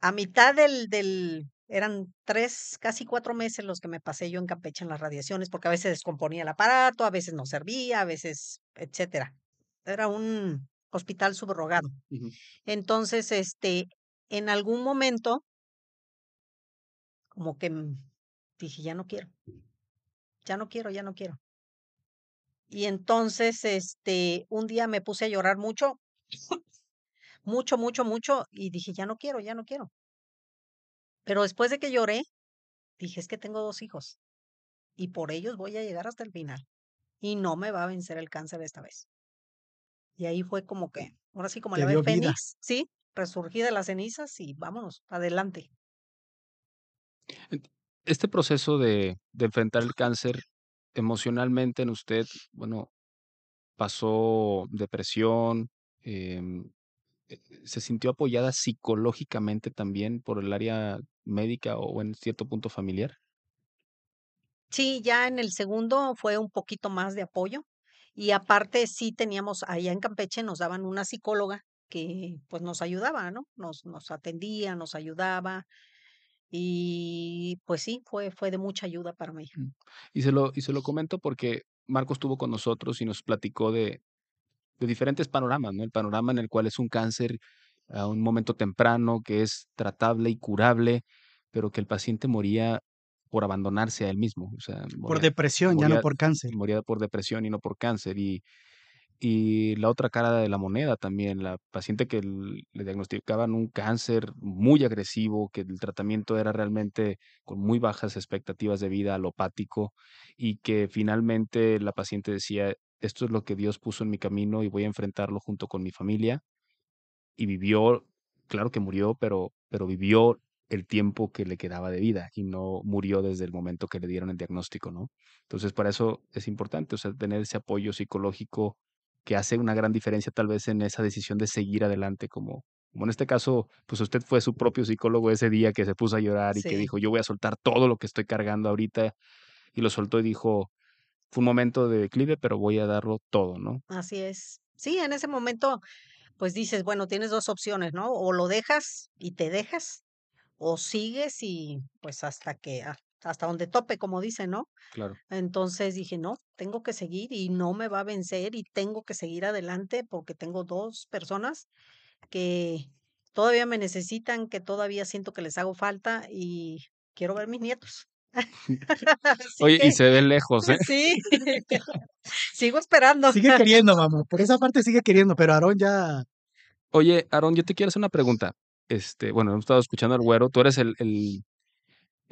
a mitad del, del, eran tres, casi cuatro meses los que me pasé yo en Campeche en las radiaciones, porque a veces descomponía el aparato, a veces no servía, a veces, etcétera. Era un hospital subrogado. Entonces, este, en algún momento, como que mm, dije, ya no quiero, ya no quiero, ya no quiero. Y entonces, este, un día me puse a llorar mucho, mucho, mucho, mucho, y dije, ya no quiero, ya no quiero. Pero después de que lloré, dije, es que tengo dos hijos. y por ellos voy a llegar hasta el final. Y no me va a vencer el cáncer esta vez. Y ahí fue como que, ahora sí, como Te la ave fénix, sí, resurgí de las cenizas y vámonos, adelante. Este proceso de, de enfrentar el cáncer emocionalmente en usted, bueno, pasó depresión, em, eh, se sintió apoyada psicológicamente también por el área médica o en cierto punto familiar. Sí, ya en el segundo fue un poquito más de apoyo y aparte sí teníamos allá en Campeche nos daban una psicóloga que pues nos ayudaba, ¿no? Nos, nos atendía, nos ayudaba y pues sí, fue, fue de mucha ayuda para mí. Y se lo, y se lo comento porque Marco estuvo con nosotros y nos platicó de, de diferentes panoramas, ¿no? El panorama en el cual es un cáncer a un momento temprano, que es tratable y curable, pero que el paciente moría por abandonarse a él mismo. O sea, Por moría, depresión, ya no por cáncer. moría por depresión y no por cáncer. Y, y la otra cara de la moneda también, la paciente que le diagnosticaban un cáncer muy agresivo, que el tratamiento era realmente con muy bajas expectativas de vida, alopático, y que finalmente la paciente decía, esto es lo que Dios puso en mi camino y voy a enfrentarlo junto con mi familia. Y vivió, claro que murió, pero, pero vivió el tiempo que le quedaba de vida y no murió desde el momento que le dieron el diagnóstico, ¿no? Entonces, para eso es importante, o sea, tener ese apoyo psicológico que hace una gran diferencia tal vez en esa decisión de seguir adelante, como, como en este caso, pues usted fue su propio psicólogo ese día que se puso a llorar y que dijo, yo voy a soltar todo lo que estoy cargando ahorita y lo soltó y dijo, fue un momento de declive, pero voy a darlo todo, ¿no? así es. Sí, en ese momento pues dices, bueno, tienes dos opciones, ¿no? O lo dejas y te dejas, o sigues y pues hasta que, ah, hasta donde tope, como dicen, ¿no? Claro. Entonces dije, no, tengo que seguir y no me va a vencer y tengo que seguir adelante porque tengo dos personas que todavía me necesitan, que todavía siento que les hago falta y quiero ver mis nietos. [LAUGHS] [LAUGHS] Oye, y se ve lejos, ¿eh? sí, [LAUGHS] sigo esperando. Sigue queriendo, mamá. Por esa parte sigue queriendo, pero Aarón ya. Oye, Aarón, yo te quiero hacer una pregunta. Este, bueno, hemos estado escuchando al güero. Tú eres el, el,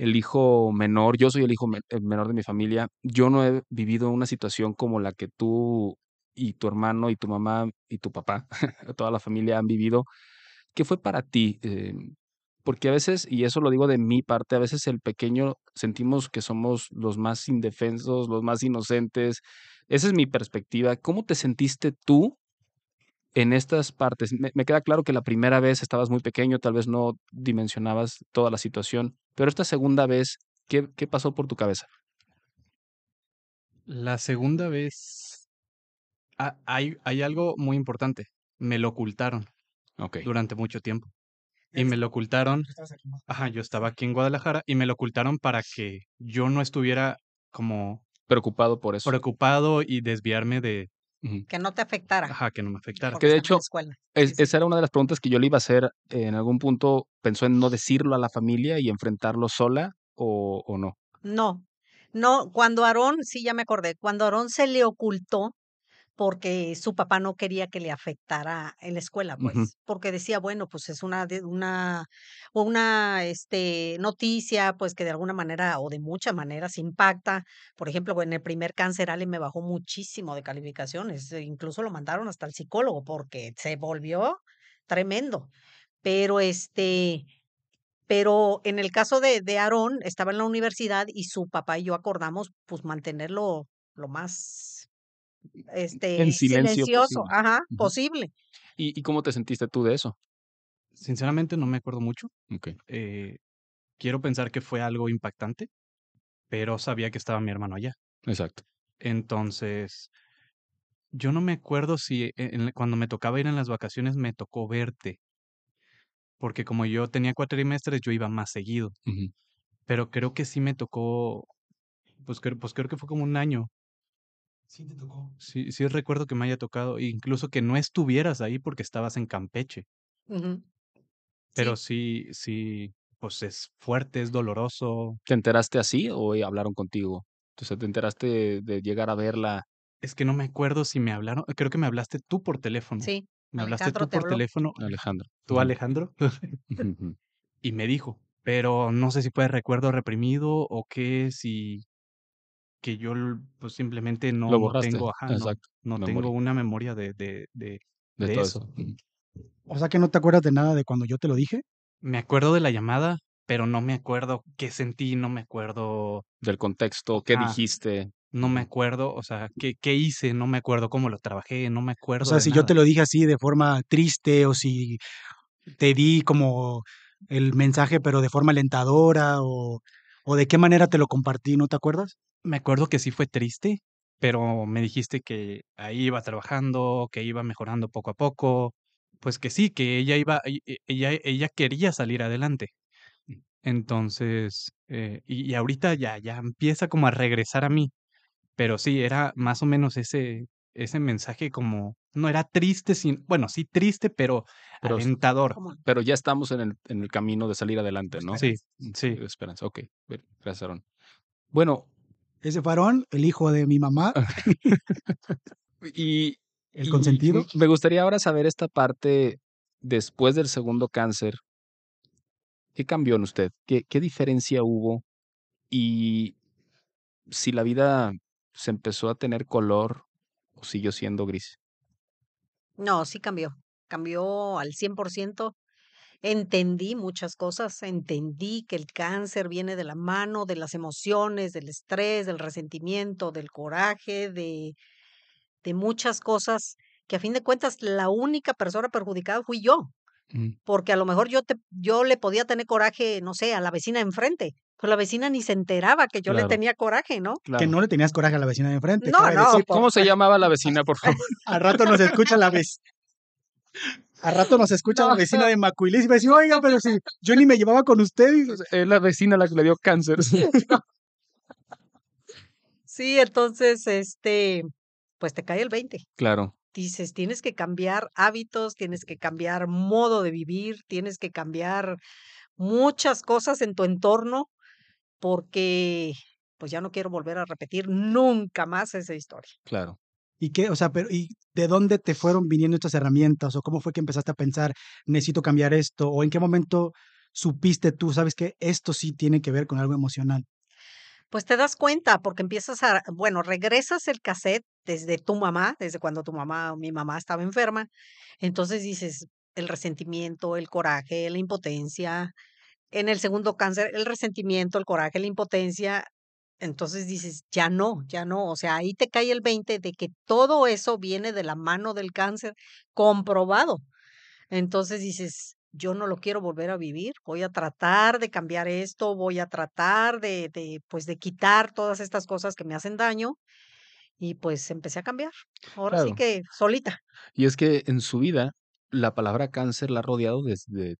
el hijo menor, yo soy el hijo menor de mi familia. Yo no he vivido una situación como la que tú y tu hermano y tu mamá y tu papá, [LAUGHS] toda la familia han vivido. ¿Qué fue para ti? Eh, porque a veces, y eso lo digo de mi parte, a veces el pequeño sentimos que somos los más indefensos, los más inocentes. Esa es mi perspectiva. ¿Cómo te sentiste tú en estas partes? Me, me queda claro que la primera vez estabas muy pequeño, tal vez no dimensionabas toda la situación, pero esta segunda vez, ¿qué, qué pasó por tu cabeza? La segunda vez, ah, hay, hay algo muy importante. Me lo ocultaron durante mucho tiempo. Y me lo ocultaron, ajá, yo estaba aquí en Guadalajara y me lo ocultaron para que yo no estuviera como Preocupado por eso. preocupado y desviarme de, Que no te afectara ajá, que no me afectara. porque Que de hecho. Es- esa era una de las preguntas que yo le iba a hacer. En algún punto pensó en no decirlo a la familia y enfrentarlo sola o, o no. No, no, cuando Aarón, sí, ya me acordé, cuando Aarón se le ocultó porque su papá no quería que le afectara en la escuela, Ujú. pues, porque decía, bueno, pues es una, de- una, una, este, noticia, pues que de alguna manera o de muchas maneras impacta. Por ejemplo, en el primer cáncer, Ale me bajó muchísimo de calificaciones, e incluso lo mandaron hasta el psicólogo porque se volvió tremendo. Pero este, pero en el caso de, de Aarón, estaba en la universidad y su papá y yo acordamos, pues, mantenerlo lo más, este, En silencio silencioso, posible. ajá, posible. ¿Y, y cómo te sentiste tú de eso? Sinceramente no me acuerdo mucho. Ok. eh, quiero pensar que fue algo impactante, pero sabía que estaba mi hermano allá. Exacto. Entonces, yo no me acuerdo si e- en cuando me tocaba ir en las vacaciones me tocó verte, porque como yo tenía cuatrimestres, yo iba más seguido, pero creo que sí me tocó, pues, creo- pues creo que fue como un año. Sí, te tocó. Sí, sí recuerdo que me haya tocado, e incluso que no estuvieras ahí porque estabas en Campeche, Ujú. pero Sí, sí, sí, pues es fuerte, es doloroso. ¿Te enteraste así o eh, hablaron contigo? Entonces, ¿te enteraste de, de llegar a verla? Es que no me acuerdo si me hablaron, creo que me hablaste tú por teléfono. sí, Me hablaste Alejandro tú te por habló. teléfono, Alejandro. tú Ujú. Alejandro, Ujú, ujú. [LAUGHS] y me dijo, pero no sé si fue recuerdo reprimido o qué, si que yo pues simplemente no, Lo no tengo, ajá, Exacto. no tengo una memoria de, de, de, de de todo eso. O sea que no te acuerdas de nada de cuando yo te lo dije. Me acuerdo de la llamada, pero no me acuerdo qué sentí, no me acuerdo, Del contexto, qué Ah. dijiste. no me acuerdo, o sea, qué, qué hice, no me acuerdo cómo lo trabajé, no me O acuerdo sea, de si yo te lo dije así de forma triste o si te di como el mensaje pero de forma alentadora o, o de qué manera te lo compartí, ¿no te acuerdas? Me acuerdo que sí fue triste, pero me dijiste que ahí iba trabajando, que iba mejorando poco a poco, pues que sí, que ella iba, e- e- ella, ella quería salir adelante. Entonces, eh, y, y ahorita ya, ya empieza como a regresar a mí, pero sí, era más o menos ese, ese mensaje como, no era triste, sin, bueno, sí triste, pero Pero, s- alentador. Pero ya estamos en el, en el camino de salir adelante, ¿no? Sí, Mm, sí. Esperanza. Ok. Bien, Gracias, Aaron. Bueno, Ese farón, el hijo de mi mamá, [LAUGHS] y, el consentido. me gustaría ahora saber esta parte después del segundo cáncer. ¿Qué cambió en usted? ¿Qué, qué diferencia hubo? Y si la vida se empezó a tener color o siguió siendo gris. No, sí cambió. Cambió al 100%. Entendí muchas cosas. Entendí que el cáncer viene de la mano de las emociones, del estrés, del resentimiento, del coraje, de, de muchas cosas que a fin de cuentas la única persona perjudicada fui yo. Mm, Porque a lo mejor yo, te, yo le podía tener coraje, no sé, a la vecina de enfrente. Pero la vecina ni se enteraba que yo le tenía coraje, ¿no? Que no le tenías coraje a la vecina de enfrente. No, no, decir. por- ¿Cómo se llamaba la vecina, por [LAUGHS] favor? Al rato nos escucha la vez. Al rato nos escucha la No. vecina de Macuilis y va a decir, oiga, pero si yo ni me llevaba con usted. y- Es la vecina la que le dio cáncer. [LAUGHS] Sí, entonces, este, pues te cae el 20. Claro. dices, tienes que cambiar hábitos, tienes que cambiar modo de vivir, tienes que cambiar muchas cosas en tu entorno porque pues ya no quiero volver a repetir nunca más esa historia. Claro. ¿Y qué? O sea, pero ¿y de dónde te fueron viniendo estas herramientas? ¿O cómo fue que empezaste a pensar, necesito cambiar esto? ¿O en qué momento supiste tú, sabes que esto sí tiene que ver con algo emocional? Pues te das cuenta porque empiezas a, bueno, regresas el cassette desde tu mamá, desde cuando tu mamá o mi mamá estaba enferma. Entonces dices, el resentimiento, el coraje, la impotencia. En el segundo cáncer, el resentimiento, el coraje, la impotencia. Entonces dices, ya no, ya no. O sea, ahí te cae el 20 de que todo eso viene de la mano del cáncer, comprobado. Entonces dices, yo no lo quiero volver a vivir, voy a tratar de cambiar esto, voy a tratar de, de, pues, de quitar todas estas cosas que me hacen daño. Y pues empecé a cambiar. Ahora sí que solita. Y es que en su vida la palabra cáncer la ha rodeado desde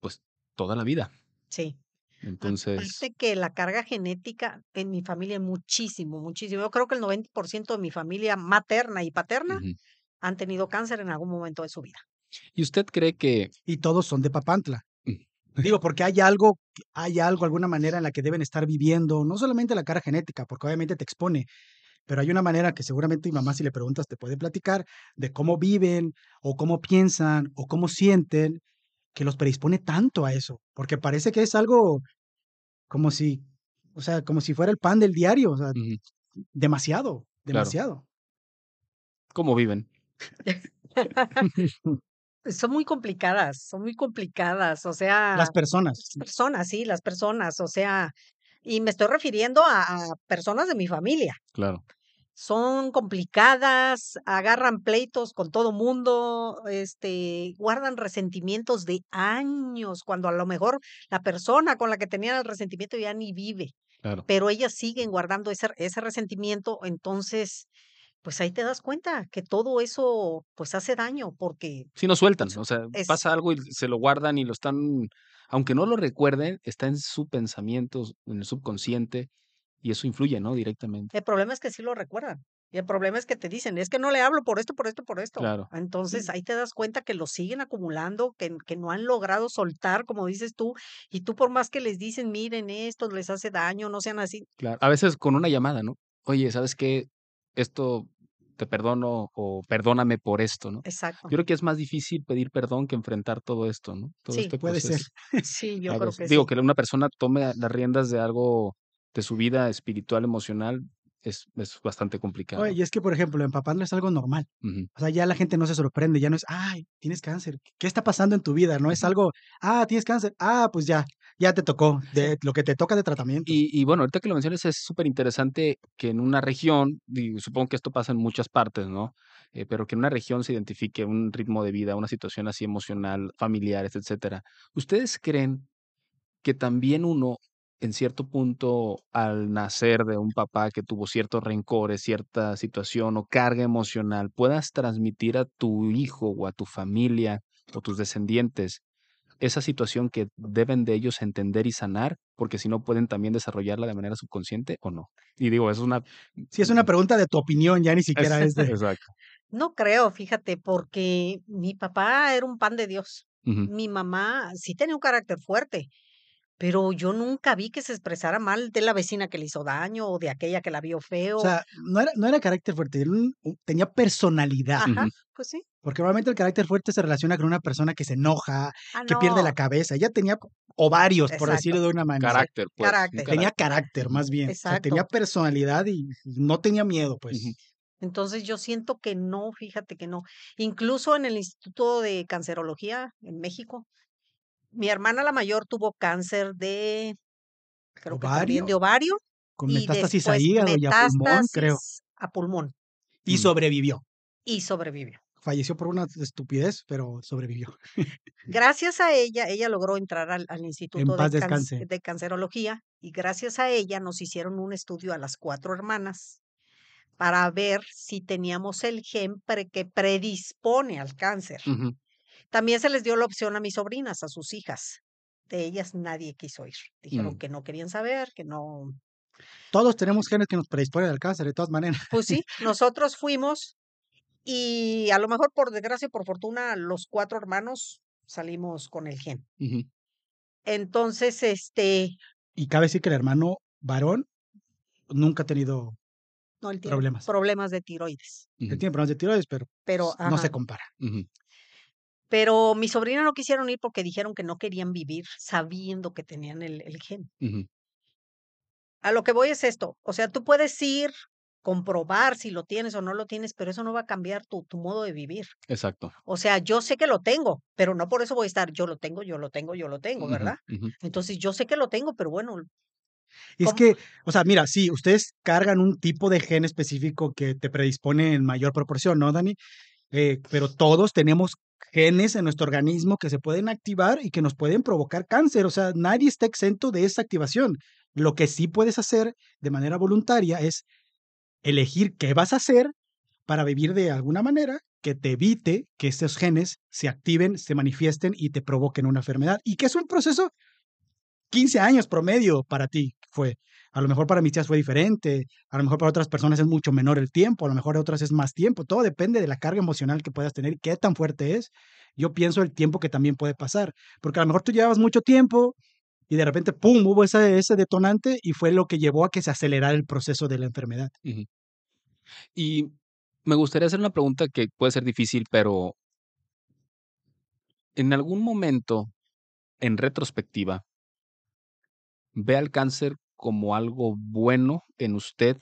pues toda la vida. Sí. Entonces, Aparte que la carga genética en mi familia es muchísimo, muchísimo. Yo creo que el 90% de mi familia materna y paterna ujú. han tenido cáncer en algún momento de su vida. ¿y usted cree que Y todos son de Papantla. Mm. Digo, porque hay algo, hay algo, alguna manera en la que deben estar viviendo, no solamente la carga genética, porque obviamente te expone, pero hay una manera que seguramente mi mamá, si le preguntas, te puede platicar de cómo viven, o cómo piensan, o cómo sienten, que los predispone tanto a eso, porque parece que es algo como si, o sea, como si fuera el pan del diario, o sea, demasiado, demasiado. cómo viven? [LAUGHS] Son muy complicadas, son muy complicadas. O sea, Las personas. las personas, sí, las personas. O sea, y me estoy refiriendo a, a personas de mi familia. Claro. Son complicadas, agarran pleitos con todo mundo, este, guardan resentimientos de años, cuando a lo mejor la persona con la que tenían el resentimiento ya ni vive, Claro. pero ellas siguen guardando ese, ese resentimiento, entonces, pues ahí te das cuenta que todo eso, pues hace daño, porque Sí, no sueltan, o sea, es, pasa algo y se lo guardan y lo están, aunque no lo recuerden, está en su pensamiento, en el subconsciente, y eso influye, ¿no? Directamente. el problema es que sí lo recuerdan. Y el problema es que te dicen, es que no le hablo por esto, por esto, por esto. Claro. Entonces ahí te das cuenta que lo siguen acumulando, que, que no han logrado soltar, como dices tú, y tú por más que les dicen, miren, esto les hace daño, no sean así. Claro. A veces con una llamada, ¿no? Oye, ¿sabes qué? Esto te perdono o perdóname por esto, ¿no? Exacto. Yo creo que es más difícil pedir perdón que enfrentar todo esto, ¿no? Todo Sí, este Puede ser. [LAUGHS] sí, yo Claro, creo que digo sí. que una persona tome las riendas de algo de su vida espiritual, emocional, es, es bastante complicado. Oye, y es que, por ejemplo, no es algo normal. O sea, ya la gente no se sorprende, ya no es, ay, tienes cáncer. ¿Qué está pasando en tu vida? No es algo, ah, tienes cáncer. Ah, pues ya, ya te tocó, de lo que te toca de tratamiento. Y, y bueno, ahorita que lo mencionas es súper interesante que en una región, y supongo que esto pasa en muchas partes, ¿no? Eh, pero que en una región se identifique un ritmo de vida, una situación así emocional, familiares, etcétera. ¿Ustedes creen que también uno, en cierto punto, al nacer de un papá que tuvo ciertos rencores, cierta situación o carga emocional, puedas transmitir a tu hijo o a tu familia o tus descendientes esa situación que deben de ellos entender y sanar, porque si no pueden también desarrollarla de manera subconsciente o no? Y digo, es una... Si es una pregunta de tu opinión, ya ni siquiera es [LAUGHS] de... Exacto. No creo, fíjate, porque mi papá era un pan de Dios. Mi mamá sí tenía un carácter fuerte, pero yo nunca vi que se expresara mal de la vecina que le hizo daño o de aquella que la vio O feo. sea, no era, no era carácter fuerte, era un- un- tenía personalidad. Ajá, pues sí. Porque normalmente el carácter fuerte se relaciona con una persona que se enoja, Ah, que pierde la cabeza. Ella tenía ovarios, por Exacto. decirlo de una manera. Carácter, pues. carácter. Tenía carácter. más bien. O sea, tenía exacto. personalidad y no tenía miedo, pues. Entonces yo siento que no, fíjate que no. Incluso en el Instituto de Cancerología en México, mi hermana la mayor tuvo cáncer de, creo que también de Ovario, ovario con y metástasis a después hígado y a pulmón, creo. a pulmón Y sobrevivió. y sobrevivió. Falleció por una estupidez, pero sobrevivió. [LAUGHS] Gracias a ella, ella logró entrar al, Instituto de, de Cancerología y gracias a ella nos hicieron un estudio a las cuatro hermanas para ver si teníamos el gen pre- que predispone al cáncer. Ujú. También se les dio la opción a mis sobrinas, a sus hijas. De ellas nadie quiso ir. Dijeron Mm. que no querían saber, que no. Todos tenemos genes que nos predisponen al cáncer, de todas maneras. Pues sí, nosotros fuimos y a lo mejor por desgracia, por fortuna, los cuatro hermanos salimos con el gen. Entonces, este, Y cabe decir que el hermano varón nunca ha tenido, no, él tiene Problemas. problemas de tiroides, él Ujú. tiene problemas de tiroides, pero pero, no se compara. Ujú. Pero mi sobrina no quisieron ir porque dijeron que no querían vivir sabiendo que tenían el, el gen. A lo que voy es esto, o sea, tú puedes ir, comprobar si lo tienes o no lo tienes, pero eso no va a cambiar tu, tu modo de vivir. Exacto. O sea, yo sé que lo tengo, pero no por eso voy a estar, yo lo tengo, yo lo tengo, yo lo tengo, ¿verdad? Entonces yo sé que lo tengo, pero bueno, Y es que, o sea, mira, sí, ustedes cargan un tipo de gen específico que te predispone en mayor proporción, ¿no, Dani? Eh, pero todos tenemos genes en nuestro organismo que se pueden activar y que nos pueden provocar cáncer. O sea, nadie está exento de esa activación. Lo que sí puedes hacer de manera voluntaria es elegir qué vas a hacer para vivir de alguna manera que te evite que esos genes se activen, se manifiesten y te provoquen una enfermedad. Y que es un proceso 15 años promedio para ti fue. A lo mejor para mis tías fue diferente, a lo mejor para otras personas es mucho menor el tiempo, a lo mejor otras es más tiempo, todo depende de la carga emocional que puedas tener y qué tan fuerte es. Yo pienso el tiempo que también puede pasar, porque a lo mejor tú llevabas mucho tiempo y de repente, ¡pum!, hubo ese, detonante y fue lo que llevó a que se acelerara el proceso de la enfermedad. Y me gustaría hacer una pregunta que puede ser difícil, pero en algún momento, en retrospectiva, ve al cáncer como algo bueno en usted,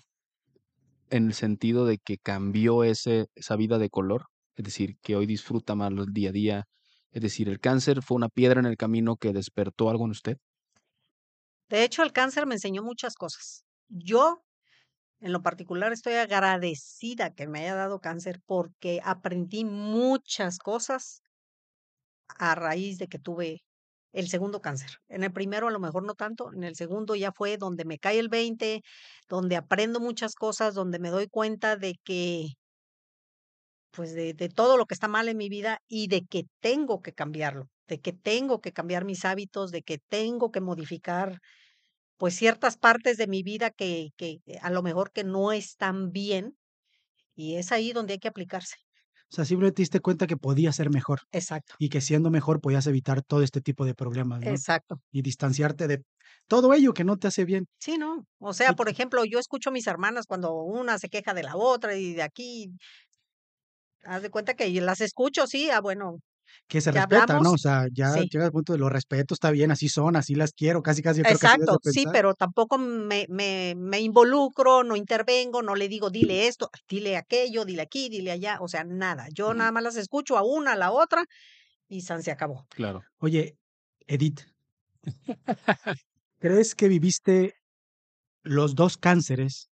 en el sentido de que cambió ese, esa vida de color, es decir, que hoy disfruta más el día a día, es decir, el cáncer fue una piedra en el camino que despertó algo en usted. de hecho el cáncer me enseñó muchas cosas. Yo, en lo particular, estoy agradecida que me haya dado cáncer porque aprendí muchas cosas a raíz de que tuve el segundo cáncer. En el primero a lo mejor no tanto, en el segundo ya fue donde me cae el 20, donde aprendo muchas cosas, donde me doy cuenta de que, pues de, de todo lo que está mal en mi vida y de que tengo que cambiarlo, de que tengo que cambiar mis hábitos, de que tengo que modificar pues ciertas partes de mi vida que, que eh, a lo mejor que no están bien y es ahí donde hay que aplicarse. O sea, simplemente te diste cuenta que podía ser mejor Exacto, y que siendo mejor podías evitar todo este tipo de problemas, ¿no? exacto. Y distanciarte de todo ello que no te hace bien. Sí, ¿no? O sea, por ejemplo, yo escucho a mis hermanas cuando una se queja de la otra y de aquí, haz de cuenta que las escucho, sí, ah, bueno, que se respeta, ¿no? O sea, ya sí. llega el punto de los respeto, está bien, así son, así las quiero, casi, casi yo creo que Exacto, sí, pero tampoco me, me, me involucro, no intervengo, no le digo, dile esto, dile aquello, dile aquí, dile allá, o sea, nada. Yo nada más las escucho a una, a la otra y san se acabó. Claro. Oye, Edith, ¿crees que viviste los dos cánceres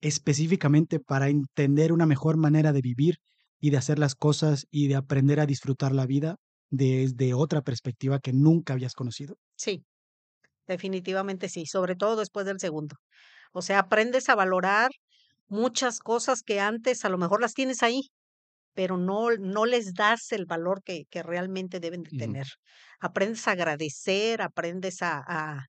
específicamente para entender una mejor manera de vivir y de hacer las cosas y de aprender a disfrutar la vida desde otra perspectiva que nunca habías conocido? Sí, definitivamente sí, sobre todo después del segundo. O sea, aprendes a valorar muchas cosas que antes a lo mejor las tienes ahí, pero no, no les das el valor que, que realmente deben de tener. Aprendes a agradecer, aprendes a, a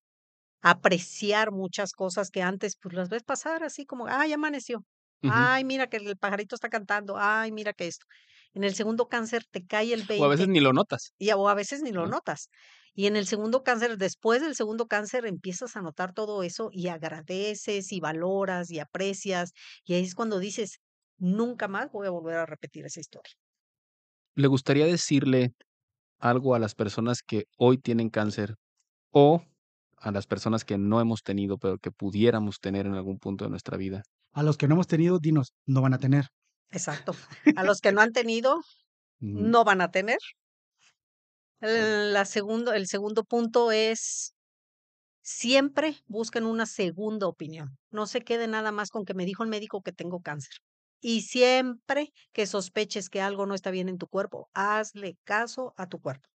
apreciar muchas cosas que antes pues las ves pasar así como, ay, amaneció, Ay, mira que el pajarito está cantando, ay, mira que esto. En el segundo cáncer te cae el O a veces 20 ni lo notas. y o a veces ni lo ¿no? notas. Y en el segundo cáncer, después del segundo cáncer, empiezas a notar todo eso y agradeces y valoras y aprecias. Y ahí es cuando dices, nunca más voy a volver a repetir esa historia. ¿Le gustaría decirle algo a las personas que hoy tienen cáncer o a las personas que no hemos tenido, pero que pudiéramos tener en algún punto de nuestra vida? A los que no hemos tenido, dinos, no van a tener. Exacto. A los que no han tenido, no van a tener. La segundo, el segundo punto es siempre busquen una segunda opinión. No se quede nada más con que me dijo el médico que tengo cáncer. Y siempre que sospeches que algo no está bien en tu cuerpo, hazle caso a tu cuerpo.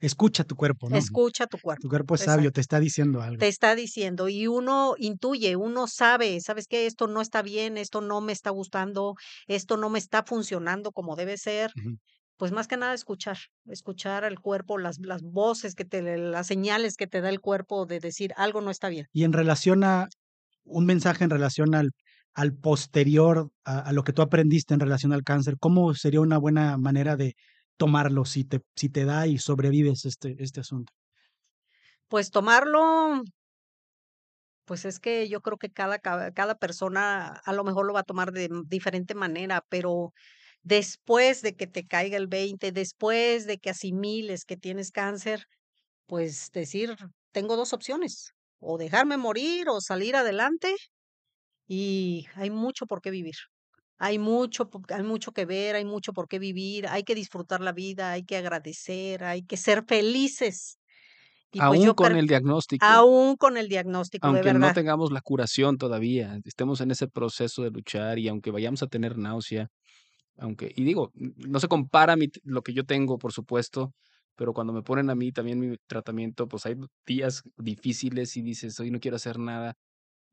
Escucha tu cuerpo, ¿no? Escucha tu cuerpo. Tu cuerpo es sabio, Exacto. te está diciendo algo. Te está diciendo y uno intuye, uno sabe, sabes que esto no está bien, esto no me está gustando, esto no me está funcionando como debe ser. Pues más que nada escuchar, escuchar al cuerpo, las, las voces que te, las señales que te da el cuerpo de decir algo no está bien. Y en relación a un mensaje en relación al, al posterior, a, a lo que tú aprendiste en relación al cáncer, ¿cómo sería una buena manera de tomarlo si te, si te da y sobrevives este, este asunto? Pues tomarlo, pues es que yo creo que cada, cada, persona a lo mejor lo va a tomar de diferente manera, pero después de que te caiga el 20, después de que asimiles que tienes cáncer, pues decir, tengo dos opciones, o dejarme morir o salir adelante y hay mucho por qué vivir. Hay mucho, po- hay mucho que ver, hay mucho por qué vivir, hay que disfrutar la vida, hay que agradecer, hay que ser felices. Y pues Aún yo con el diagnóstico, aún con el diagnóstico, de aunque no verdad. tengamos la curación todavía, estemos en ese proceso de luchar y aunque vayamos a tener náusea, aunque, y digo, no se compara mi lo que yo tengo, por supuesto, pero cuando me ponen a mí también mi tratamiento, pues hay días difíciles y dices, hoy no quiero hacer nada.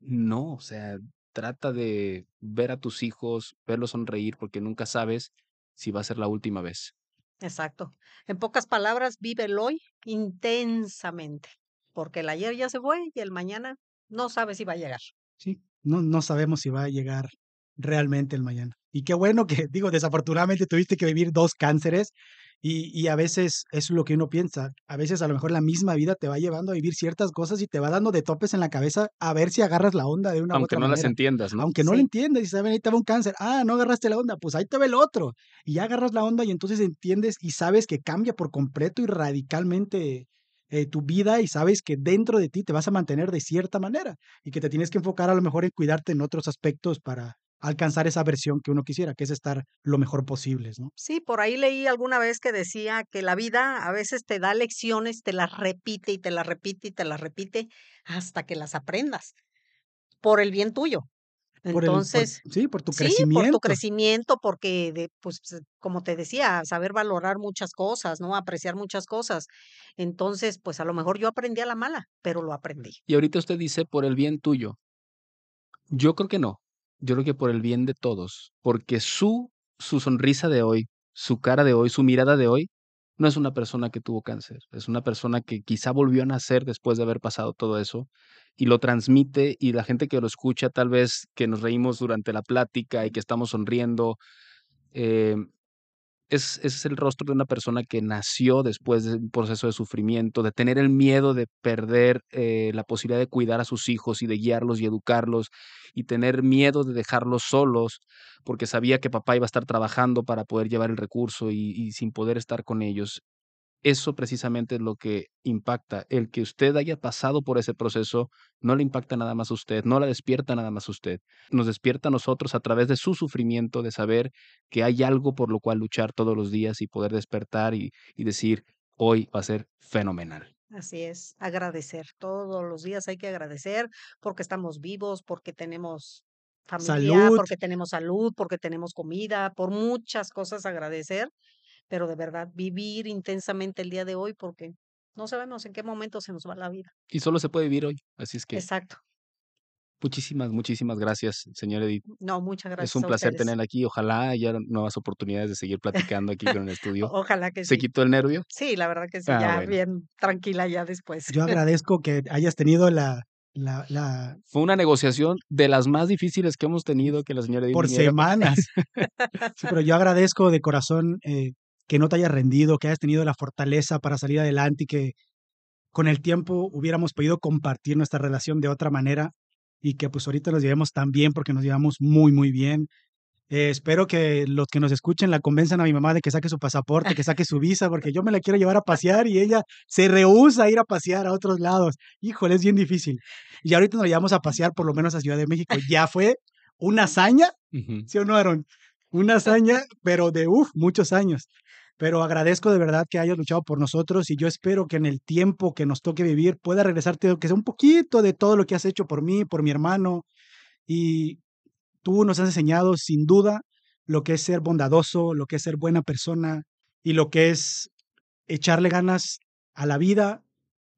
No, o sea, trata de ver a tus hijos, verlos sonreír, porque nunca sabes si va a ser la última vez. Exacto. En pocas palabras, vive el hoy intensamente, porque el ayer ya se fue y el mañana no sabe si va a llegar. Sí, no, no sabemos si va a llegar realmente el mañana. Y qué bueno que, digo, desafortunadamente tuviste que vivir dos cánceres y, y a veces es lo que uno piensa. A veces a lo mejor la misma vida te va llevando a vivir ciertas cosas y te va dando de topes en la cabeza a ver si agarras la onda de una u Aunque otra no las entiendas, ¿no? Aunque no Sí, entiendas y saben, ahí te va un cáncer. Ah, no agarraste la onda, pues ahí te ve el otro. Y ya agarras la onda y entonces entiendes y sabes que cambia por completo y radicalmente eh, tu vida y sabes que dentro de ti te vas a mantener de cierta manera y que te tienes que enfocar a lo mejor en cuidarte en otros aspectos para alcanzar esa versión que uno quisiera, que es estar lo mejor posible, ¿no? sí, por ahí leí alguna vez que decía que la vida a veces te da lecciones, te las repite y te las repite y te las repite hasta que las aprendas, por el bien tuyo. Por el, por, Entonces, sí, por tu sí, por tu crecimiento. crecimiento, porque de, pues, como te decía, saber valorar muchas cosas, ¿no? Apreciar muchas cosas. Entonces, pues a lo mejor yo aprendí a la mala, pero lo aprendí. Y ahorita usted dice por el bien tuyo. Yo creo que no. Yo creo que por el bien de todos. Porque su, su sonrisa de hoy, su cara de hoy, su mirada de hoy, no es una persona que tuvo cáncer. Es una persona que quizá volvió a nacer después de haber pasado todo eso y lo transmite y la gente que lo escucha, tal vez que nos reímos durante la plática y que estamos sonriendo, eh, es, es el rostro de una persona que nació después de un proceso de sufrimiento, de tener el miedo de perder eh, la posibilidad de cuidar a sus hijos y de guiarlos y educarlos, y tener miedo de dejarlos solos, porque sabía que papá iba a estar trabajando para poder llevar el recurso y, y sin poder estar con ellos. Eso precisamente es lo que impacta. El que usted haya pasado por ese proceso no le impacta nada más a usted, no la despierta nada más a usted. Nos despierta a nosotros a través de su sufrimiento, de saber que hay algo por lo cual luchar todos los días y poder despertar y, y decir, hoy va a ser fenomenal. Así es, agradecer. Todos los días hay que agradecer porque estamos vivos, porque tenemos familia, Salud. porque tenemos salud, porque tenemos comida, por muchas cosas agradecer pero de verdad vivir intensamente el día de hoy porque no sabemos en qué momento se nos va la vida. Y solo se puede vivir hoy. Así es que Exacto. muchísimas, muchísimas gracias, señor Edith. No, muchas gracias. Es un a placer ustedes. tenerla aquí. Ojalá haya nuevas oportunidades de seguir platicando aquí con el [LAUGHS] estudio. Ojalá que ¿Se sí. quitó el nervio? Sí, la verdad que sí, Ah, ya bueno. bien tranquila ya después. Yo [LAUGHS] agradezco que hayas tenido la, la, la Fue una negociación de las más difíciles que hemos tenido que la señora Edith por viniera. semanas. [LAUGHS] Sí, pero yo agradezco de corazón eh, que no te hayas rendido, que hayas tenido la fortaleza para salir adelante y que con el tiempo hubiéramos podido compartir nuestra relación de otra manera y que pues ahorita nos llevemos tan bien porque nos llevamos muy, muy bien. Eh, espero que los que nos escuchen la convenzan a mi mamá de que saque su pasaporte, que saque su visa, porque yo me la quiero llevar a pasear y ella se rehúsa a ir a pasear a otros lados. Híjole, es bien difícil. Y ahorita nos la llevamos a pasear por lo menos a Ciudad de México. Ya fue una hazaña Ujú. ¿Sí o no, Aaron? Una [LAUGHS] hazaña, pero de uff, muchos años. Pero agradezco de verdad que hayas luchado por nosotros y yo espero que en el tiempo que nos toque vivir pueda regresarte, que sea un poquito de todo lo que has hecho por mí, por mi hermano. Y tú nos has enseñado sin duda lo que es ser bondadoso, lo que es ser buena persona y lo que es echarle ganas a la vida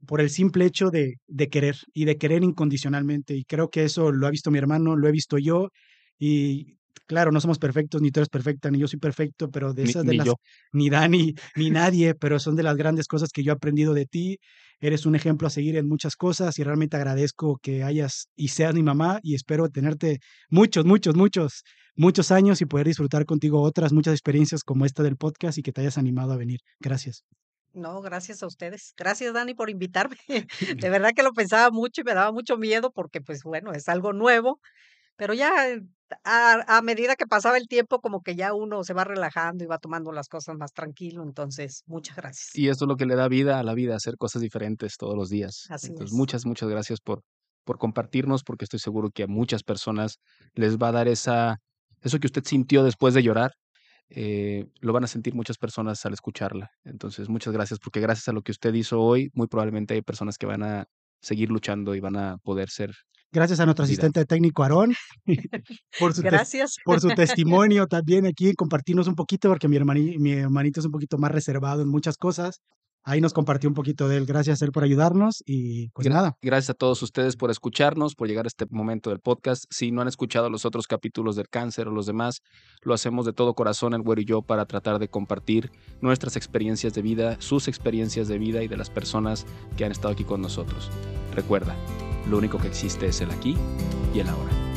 por el simple hecho de, de querer y de querer incondicionalmente. Y creo que eso lo ha visto mi hermano, lo he visto yo. Y claro, no somos perfectos, ni tú eres perfecta, ni yo soy perfecto, pero de Ni- esas de ni las, yo. ni Dani, [LAUGHS] ni nadie, pero son de las grandes cosas que yo he aprendido de ti. Eres un ejemplo a seguir en muchas cosas y realmente agradezco que hayas y seas mi mamá y espero tenerte muchos, muchos, muchos, muchos años y poder disfrutar contigo otras muchas experiencias como esta del podcast y que te hayas animado a venir. Gracias. No, gracias a ustedes. Gracias, Dani, por invitarme. [LAUGHS] [LAUGHS] De verdad que lo pensaba mucho y me daba mucho miedo porque, pues bueno, es algo nuevo, pero ya eh, a, a medida que pasaba el tiempo, como que ya uno se va relajando y va tomando las cosas más tranquilo. Entonces, muchas gracias. Y esto es lo que le da vida a la vida, hacer cosas diferentes todos los días. Así Entonces, es. muchas, muchas gracias por, por compartirnos, porque estoy seguro que a muchas personas les va a dar esa, eso que usted sintió después de llorar, eh, lo van a sentir muchas personas al escucharla. Entonces, muchas gracias, porque gracias a lo que usted hizo hoy, muy probablemente hay personas que van a seguir luchando y van a poder ser. Gracias a nuestro Vida. asistente técnico Aarón [LAUGHS] por su, Gracias. por su [LAUGHS] testimonio también aquí, compartirnos un poquito, porque mi, hermani- mi hermanito es un poquito más reservado en muchas cosas. Ahí nos compartió un poquito de él. Gracias a él por ayudarnos y pues Gra- nada. Gracias a todos ustedes por escucharnos, por llegar a este momento del podcast. Si no han escuchado los otros capítulos del cáncer o los demás, lo hacemos de todo corazón el güero y yo para tratar de compartir nuestras experiencias de vida, sus experiencias de vida y de las personas que han estado aquí con nosotros. Recuerda, lo único que existe es el aquí y el ahora.